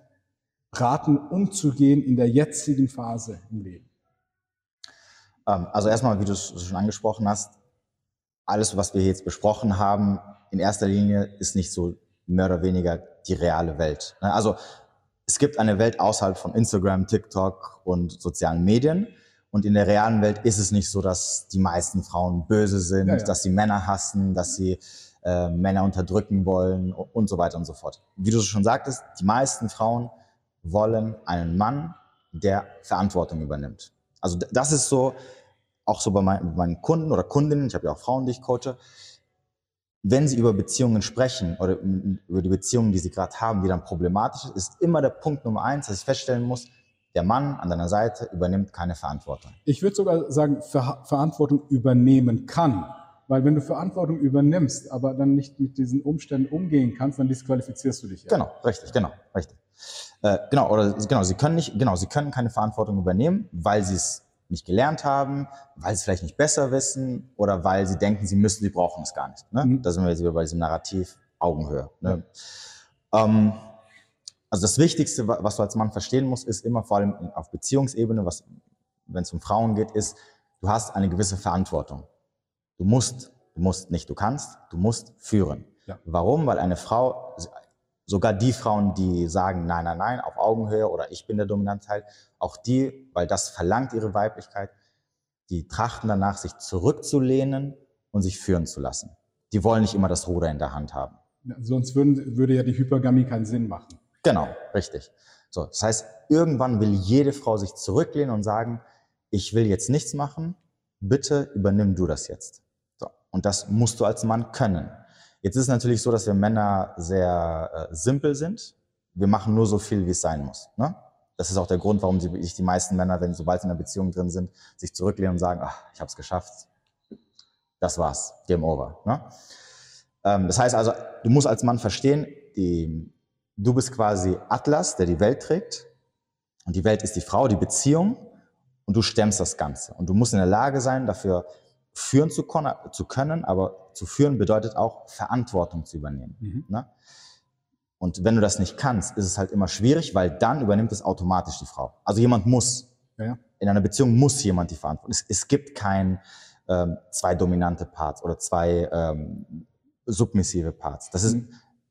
raten, umzugehen in der jetzigen Phase im Leben? Ähm, also erstmal, wie du es schon angesprochen hast, alles, was wir jetzt besprochen haben, in erster Linie ist nicht so mehr oder weniger die reale Welt. Ne? Also es gibt eine Welt außerhalb von Instagram, TikTok und sozialen Medien. Und in der realen Welt ist es nicht so, dass die meisten Frauen böse sind, ja, ja. dass sie Männer hassen, dass sie äh, Männer unterdrücken wollen und so weiter und so fort. Wie du schon sagtest, die meisten Frauen wollen einen Mann, der Verantwortung übernimmt. Also das ist so, auch so bei meinen Kunden oder Kundinnen, ich habe ja auch Frauen, die ich coache, wenn sie über Beziehungen sprechen oder über die Beziehungen, die sie gerade haben, die dann problematisch ist, ist immer der Punkt Nummer eins, dass ich feststellen muss, der Mann an deiner Seite übernimmt keine Verantwortung. Ich würde sogar sagen, Ver Verantwortung übernehmen kann. Weil wenn du Verantwortung übernimmst, aber dann nicht mit diesen Umständen umgehen kannst, dann disqualifizierst du dich. Ja. Genau, richtig, genau, richtig. Äh, genau, oder genau, sie können nicht, genau, sie können keine Verantwortung übernehmen, weil sie es nicht gelernt haben, weil sie vielleicht nicht besser wissen oder weil sie denken, sie müssen, sie brauchen es gar nicht. Ne? Mhm. Da sind wir jetzt wieder bei diesem Narrativ Augenhöhe. Ne? Ähm, also das Wichtigste, was du als Mann verstehen musst, ist immer vor allem auf Beziehungsebene, was, wenn es um Frauen geht, ist, du hast eine gewisse Verantwortung. Du musst, du musst nicht, du kannst, du musst führen. Ja. Warum? Weil eine Frau, sogar die Frauen, die sagen, nein, nein, nein, auf Augenhöhe oder ich bin der Dominantteil, auch die, weil das verlangt ihre Weiblichkeit, die trachten danach, sich zurückzulehnen und sich führen zu lassen. Die wollen nicht immer das Ruder in der Hand haben. Ja, sonst würden, würde ja die Hypergamie keinen Sinn machen. Genau, richtig. So, das heißt, irgendwann will jede Frau sich zurücklehnen und sagen, ich will jetzt nichts machen, bitte übernimm du das jetzt. So, und das musst du als Mann können. Jetzt ist es natürlich so, dass wir Männer sehr äh, simpel sind. Wir machen nur so viel, wie es sein muss. Ne? Das ist auch der Grund, warum sich die meisten Männer, wenn sobald sie in einer Beziehung drin sind, sich zurücklehnen und sagen, ach, ich habe es geschafft. Das war's, Game over. Ne? Ähm, das heißt also, du musst als Mann verstehen, die, du bist quasi Atlas, der die Welt trägt. Und die Welt ist die Frau, die Beziehung. Und du stemmst das Ganze. Und du musst in der Lage sein, dafür führen zu, zu können, aber zu führen bedeutet auch Verantwortung zu übernehmen. Mhm. Ne? Und wenn du das nicht kannst, ist es halt immer schwierig, weil dann übernimmt es automatisch die Frau. Also jemand muss. Ja. In einer Beziehung muss jemand die Verantwortung. Es, es gibt kein ähm, zwei dominante Parts oder zwei ähm, submissive Parts. Das ist mhm.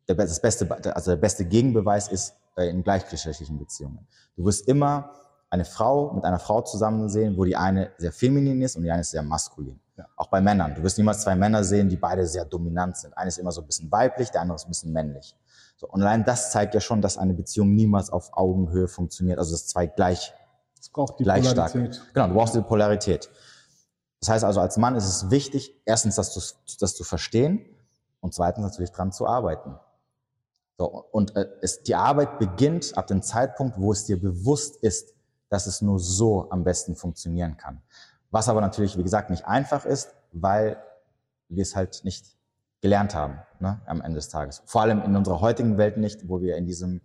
der, das beste, also der beste Gegenbeweis ist äh, in gleichgeschlechtlichen Beziehungen. Du wirst immer eine Frau mit einer Frau zusammen sehen, wo die eine sehr feminin ist und die eine ist sehr maskulin. Ja. Auch bei Männern. Du wirst niemals zwei Männer sehen, die beide sehr dominant sind. Einer ist immer so ein bisschen weiblich, der andere ist ein bisschen männlich. So, und allein das zeigt ja schon, dass eine Beziehung niemals auf Augenhöhe funktioniert. Also dass zwei gleich, es braucht die gleich Polarität. stark. Genau, du brauchst die Polarität. Das heißt also, als Mann ist es wichtig, erstens das zu, das zu verstehen und zweitens natürlich dran zu arbeiten. So, und äh, es, die Arbeit beginnt ab dem Zeitpunkt, wo es dir bewusst ist, dass es nur so am besten funktionieren kann. Was aber natürlich, wie gesagt, nicht einfach ist, weil wir es halt nicht gelernt haben ne, am Ende des Tages. Vor allem in unserer heutigen Welt nicht, wo wir in diesem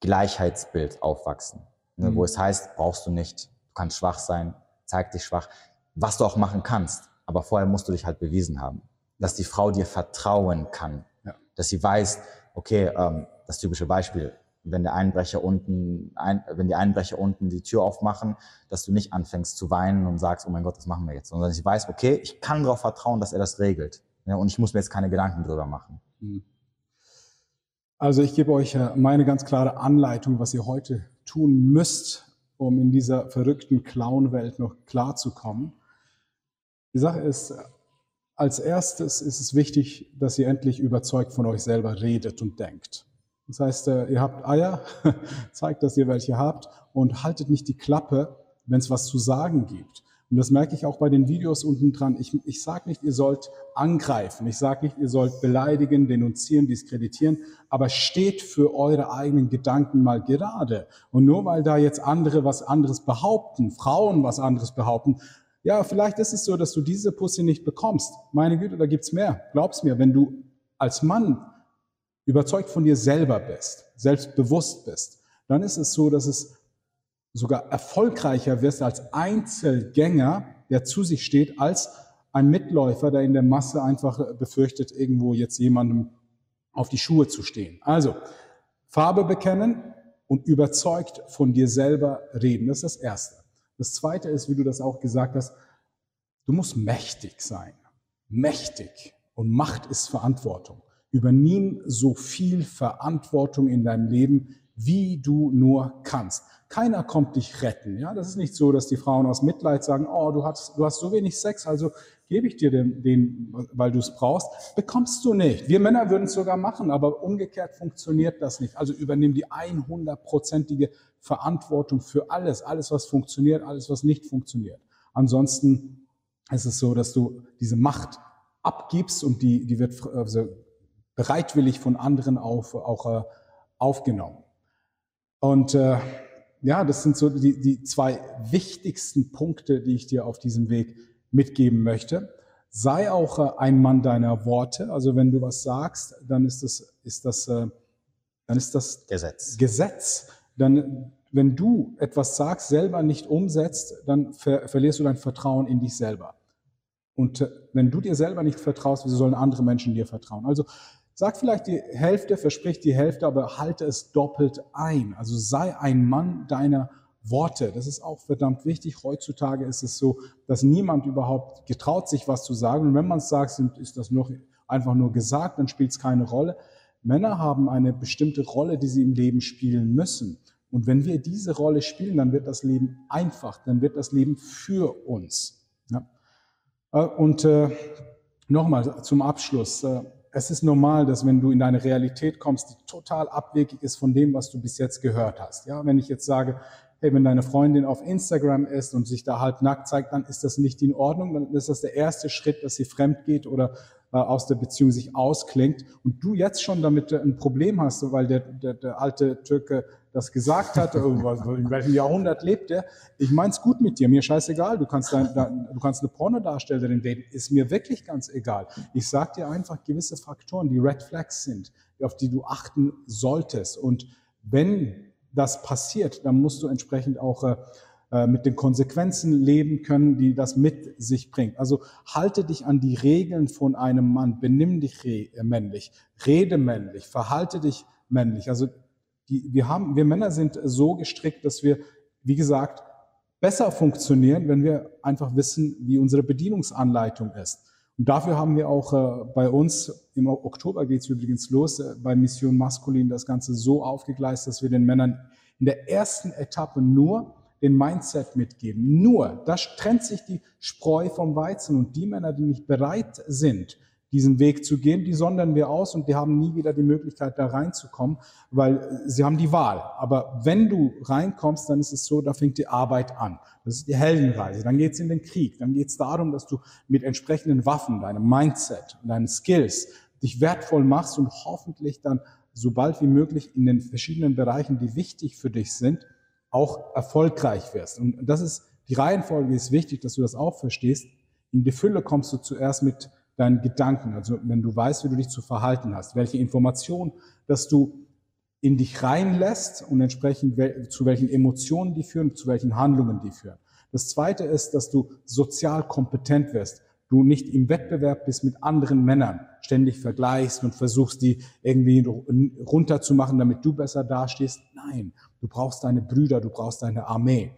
Gleichheitsbild aufwachsen, ne, mhm. wo es heißt, brauchst du nicht, du kannst schwach sein, zeig dich schwach, was du auch machen kannst. Aber vorher musst du dich halt bewiesen haben, dass die Frau dir vertrauen kann, ja. dass sie weiß, okay, ähm, das typische Beispiel, wenn der Einbrecher unten, ein, wenn die Einbrecher unten die Tür aufmachen, dass du nicht anfängst zu weinen und sagst, oh mein Gott, was machen wir jetzt? Sondern ich weiß, okay, ich kann darauf vertrauen, dass er das regelt. Ja, und ich muss mir jetzt keine Gedanken drüber machen. Hm. Also ich gebe euch äh, meine ganz klare Anleitung, was ihr heute tun müsst, um in dieser verrückten Clown-Welt noch klarzukommen. Die Sache ist, als erstes ist es wichtig, dass ihr endlich überzeugt von euch selber redet und denkt. Das heißt, äh, ihr habt Eier, zeigt, dass ihr welche habt und haltet nicht die Klappe, wenn es was zu sagen gibt. Und das merke ich auch bei den Videos unten dran. Ich, ich sage nicht, ihr sollt angreifen. Ich sage nicht, ihr sollt beleidigen, denunzieren, diskreditieren. Aber steht für eure eigenen Gedanken mal gerade. Und nur weil da jetzt andere was anderes behaupten, Frauen was anderes behaupten, ja, vielleicht ist es so, dass du diese Pussy nicht bekommst. Meine Güte, da gibt's mehr. Glaub's mir, wenn du als Mann überzeugt von dir selber bist, selbstbewusst bist, dann ist es so, dass es sogar erfolgreicher wirst als Einzelgänger, der zu sich steht, als ein Mitläufer, der in der Masse einfach befürchtet, irgendwo jetzt jemandem auf die Schuhe zu stehen. Also, Farbe bekennen und überzeugt von dir selber reden. Das ist das Erste. Das Zweite ist, wie du das auch gesagt hast, du musst mächtig sein. Mächtig. Und Macht ist Verantwortung. Übernimm so viel Verantwortung in deinem Leben, wie du nur kannst. Keiner kommt dich retten. Ja, das ist nicht so, dass die Frauen aus Mitleid sagen, oh, du hast, du hast so wenig Sex, also gebe ich dir den, den weil du es brauchst. Bekommst du nicht. Wir Männer würden es sogar machen, aber umgekehrt funktioniert das nicht. Also übernimm die 100-prozentige Verantwortung für alles, alles, was funktioniert, alles, was nicht funktioniert. Ansonsten ist es so, dass du diese Macht abgibst und die, die wird also bereitwillig von anderen auf, auch äh, aufgenommen. Und äh, ja, das sind so die, die zwei wichtigsten Punkte, die ich dir auf diesem Weg mitgeben möchte. Sei auch äh, ein Mann deiner Worte. Also wenn du was sagst, dann ist das, ist das, äh, dann ist das Gesetz. Gesetz. Dann wenn du etwas sagst, selber nicht umsetzt, dann ver verlierst du dein Vertrauen in dich selber. Und äh, wenn du dir selber nicht vertraust, wieso sollen andere Menschen dir vertrauen? Also sag vielleicht die Hälfte, versprich die Hälfte, aber halte es doppelt ein. Also sei ein Mann deiner Worte. Das ist auch verdammt wichtig. Heutzutage ist es so, dass niemand überhaupt getraut, sich was zu sagen. Und wenn man es sagt, ist das nur einfach nur gesagt, dann spielt es keine Rolle. Männer haben eine bestimmte Rolle, die sie im Leben spielen müssen. Und wenn wir diese Rolle spielen, dann wird das Leben einfach, dann wird das Leben für uns. Ja. Äh, und äh, nochmal zum Abschluss. Äh, es ist normal, dass wenn du in deine Realität kommst, die total abwegig ist von dem, was du bis jetzt gehört hast. Ja, wenn ich jetzt sage, hey, wenn deine Freundin auf Instagram ist und sich da halb nackt zeigt, dann ist das nicht in Ordnung, dann ist das der erste Schritt, dass sie fremd geht oder äh, aus der Beziehung sich ausklingt und du jetzt schon damit ein Problem hast, weil der, der, der alte Türke das gesagt hat, in welchem Jahrhundert lebt er. Ich mein's gut mit dir, mir scheißegal, du kannst, dein, du kannst eine Pornodarstellerin daten, ist mir wirklich ganz egal. Ich sag dir einfach gewisse Faktoren, die Red Flags sind, auf die du achten solltest. Und wenn das passiert, dann musst du entsprechend auch äh, äh, mit den Konsequenzen leben können, die das mit sich bringt. Also halte dich an die Regeln von einem Mann, benimm dich männlich, rede männlich, verhalte dich männlich. Also die, wir haben, wir Männer sind so gestrickt, dass wir, wie gesagt, besser funktionieren, wenn wir einfach wissen, wie unsere Bedienungsanleitung ist. Und dafür haben wir auch äh, bei uns, im Oktober geht es übrigens los, äh, bei Mission Maskulin das Ganze so aufgegleist, dass wir den Männern in der ersten Etappe nur den Mindset mitgeben. Nur, da trennt sich die Spreu vom Weizen und die Männer, die nicht bereit sind, diesen Weg zu gehen, die sondern wir aus und die haben nie wieder die Möglichkeit, da reinzukommen, weil sie haben die Wahl. Aber wenn du reinkommst, dann ist es so, da fängt die Arbeit an. Das ist die Heldenreise. Dann geht es in den Krieg. Dann geht es darum, dass du mit entsprechenden Waffen, deinem Mindset, deinen Skills dich wertvoll machst und hoffentlich dann so bald wie möglich in den verschiedenen Bereichen, die wichtig für dich sind, auch erfolgreich wirst. Und das ist, die Reihenfolge ist wichtig, dass du das auch verstehst. In die Fülle kommst du zuerst mit deinen Gedanken, also wenn du weißt, wie du dich zu verhalten hast, welche Informationen, dass du in dich reinlässt und entsprechend zu welchen Emotionen die führen, zu welchen Handlungen die führen. Das zweite ist, dass du sozial kompetent wirst. Du nicht im Wettbewerb bist mit anderen Männern, ständig vergleichst und versuchst, die irgendwie runterzumachen, damit du besser dastehst. Nein, du brauchst deine Brüder, du brauchst deine Armee.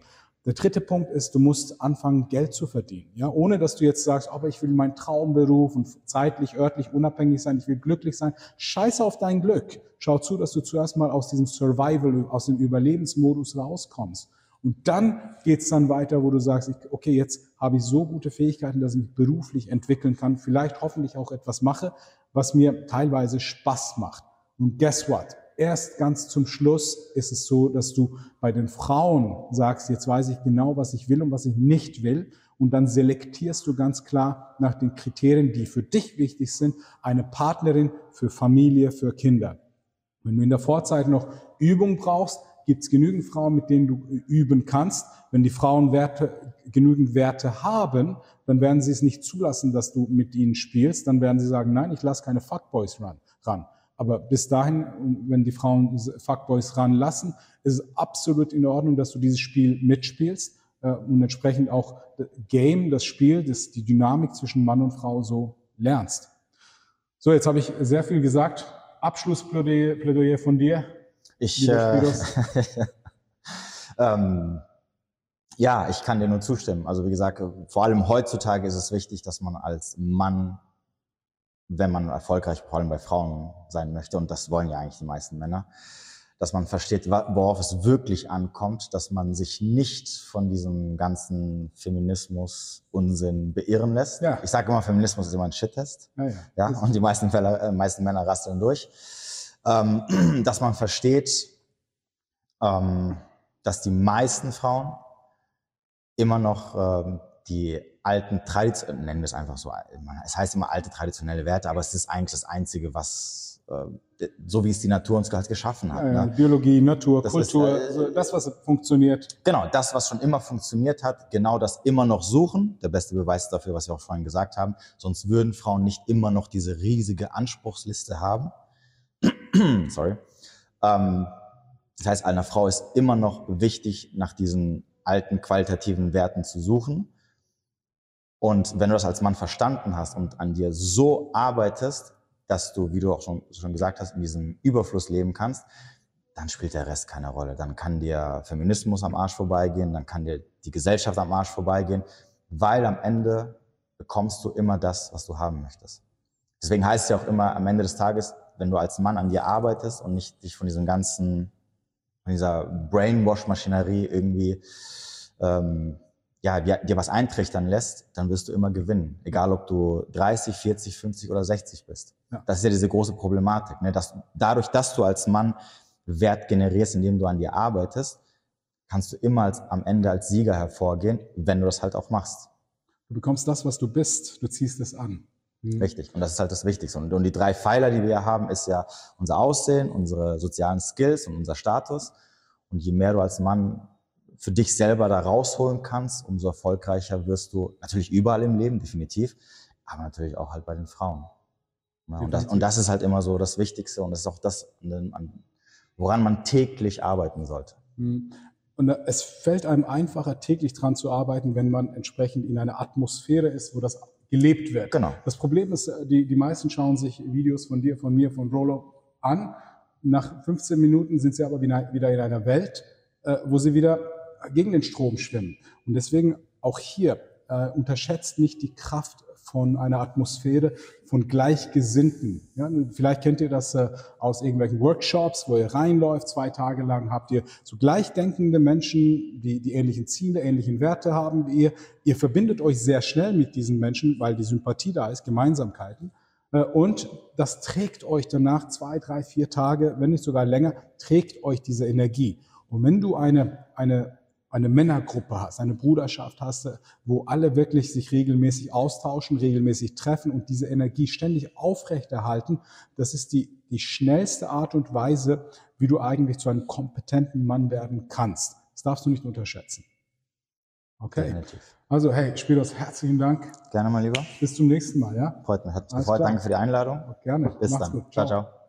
Der dritte Punkt ist, du musst anfangen, Geld zu verdienen. Ja, ohne dass du jetzt sagst, aber ich will meinen Traumberuf und zeitlich, örtlich unabhängig sein, ich will glücklich sein. Scheiße auf dein Glück. Schau zu, dass du zuerst mal aus diesem Survival, aus dem Überlebensmodus rauskommst. Und dann geht's dann weiter, wo du sagst, okay, jetzt habe ich so gute Fähigkeiten, dass ich mich beruflich entwickeln kann, vielleicht hoffentlich auch etwas mache, was mir teilweise Spaß macht. Und guess what? Erst ganz zum Schluss ist es so, dass du bei den Frauen sagst, jetzt weiß ich genau, was ich will und was ich nicht will. Und dann selektierst du ganz klar nach den Kriterien, die für dich wichtig sind, eine Partnerin für Familie, für Kinder. Wenn du in der Vorzeit noch Übung brauchst, gibt es genügend Frauen, mit denen du üben kannst. Wenn die Frauen Werte, genügend Werte haben, dann werden sie es nicht zulassen, dass du mit ihnen spielst. Dann werden sie sagen, nein, ich lasse keine Fuckboys ran. Aber bis dahin, wenn die Frauen Fuckboys ranlassen, ist es absolut in Ordnung, dass du dieses Spiel mitspielst äh, und entsprechend auch Game, das Spiel, das, die Dynamik zwischen Mann und Frau so lernst. So, jetzt habe ich sehr viel gesagt. Abschlussplädoyer von dir. Ich, äh, ähm, ja, ich kann dir nur zustimmen. Also wie gesagt, vor allem heutzutage ist es wichtig, dass man als Mann wenn man erfolgreich vor allem bei Frauen sein möchte, und das wollen ja eigentlich die meisten Männer, dass man versteht, worauf es wirklich ankommt, dass man sich nicht von diesem ganzen Feminismus-Unsinn beirren lässt. Ja. Ich sage immer, Feminismus ist immer ein Shit-Test. Ja, ja. ja, und die meisten, Fälle, äh, meisten Männer rasteln durch. Ähm, dass man versteht, ähm, dass die meisten Frauen immer noch ähm, die alten Tradition, nennen wir es einfach so, es heißt immer alte traditionelle Werte, aber es ist eigentlich das Einzige, was, äh, so wie es die Natur uns halt geschaffen hat. Ne? Biologie, Natur, das Kultur, ist, äh, das, was funktioniert. Genau, das, was schon immer funktioniert hat, genau das immer noch suchen. Der beste Beweis dafür, was wir auch vorhin gesagt haben. Sonst würden Frauen nicht immer noch diese riesige Anspruchsliste haben. Sorry. Ähm, Das heißt, einer Frau ist immer noch wichtig, nach diesen alten qualitativen Werten zu suchen. Und wenn du das als Mann verstanden hast und an dir so arbeitest, dass du, wie du auch schon, schon gesagt hast, in diesem Überfluss leben kannst, dann spielt der Rest keine Rolle. Dann kann dir Feminismus am Arsch vorbeigehen, dann kann dir die Gesellschaft am Arsch vorbeigehen, weil am Ende bekommst du immer das, was du haben möchtest. Deswegen heißt es ja auch immer am Ende des Tages, wenn du als Mann an dir arbeitest und nicht dich von diesem ganzen, von dieser Brainwash-Maschinerie irgendwie ähm, ja, dir was eintrichtern lässt, dann wirst du immer gewinnen. Egal, ob du 30, 40, 50 oder 60 bist. Ja. Das ist ja diese große Problematik. Ne? Dass, dadurch, dass du als Mann Wert generierst, indem du an dir arbeitest, kannst du immer als, am Ende als Sieger hervorgehen, wenn du das halt auch machst. Du bekommst das, was du bist, du ziehst es an. Mhm. Richtig. Und das ist halt das Wichtigste. Und, und die drei Pfeiler, die wir haben, ist ja unser Aussehen, unsere sozialen Skills und unser Status. Und je mehr du als Mann für dich selber da rausholen kannst, umso erfolgreicher wirst du natürlich überall im Leben, definitiv, aber natürlich auch halt bei den Frauen. Ja, und, das, und das ist halt immer so das Wichtigste und das ist auch das, woran man täglich arbeiten sollte. Mhm. Und es fällt einem einfacher, täglich dran zu arbeiten, wenn man entsprechend in einer Atmosphäre ist, wo das gelebt wird. Genau. Das Problem ist, die, die meisten schauen sich Videos von dir, von mir, von Rollo an. Nach 15 Minuten sind sie aber wieder in einer Welt, äh, wo sie wieder gegen den Strom schwimmen. Und deswegen auch hier äh, unterschätzt nicht die Kraft von einer Atmosphäre von Gleichgesinnten. Ja, vielleicht kennt ihr das äh, aus irgendwelchen Workshops, wo ihr reinläuft, zwei Tage lang habt ihr so gleichdenkende Menschen, die die ähnlichen Ziele, ähnlichen Werte haben wie ihr. Ihr verbindet euch sehr schnell mit diesen Menschen, weil die Sympathie da ist, Gemeinsamkeiten. Äh, und das trägt euch danach zwei, drei, vier Tage, wenn nicht sogar länger, trägt euch diese Energie. Und wenn du eine, eine eine Männergruppe hast, eine Bruderschaft hast, wo alle wirklich sich regelmäßig austauschen, regelmäßig treffen und diese Energie ständig aufrechterhalten, das ist die, die schnellste Art und Weise, wie du eigentlich zu einem kompetenten Mann werden kannst. Das darfst du nicht unterschätzen. Okay. Definitiv. Also, hey, Spiros, herzlichen Dank. Gerne mal lieber. Bis zum nächsten Mal, ja? Freut mich. Hat mich gefreut. Danke für die Einladung. Gerne. Bis Mach's dann. Gut. ciao. ciao.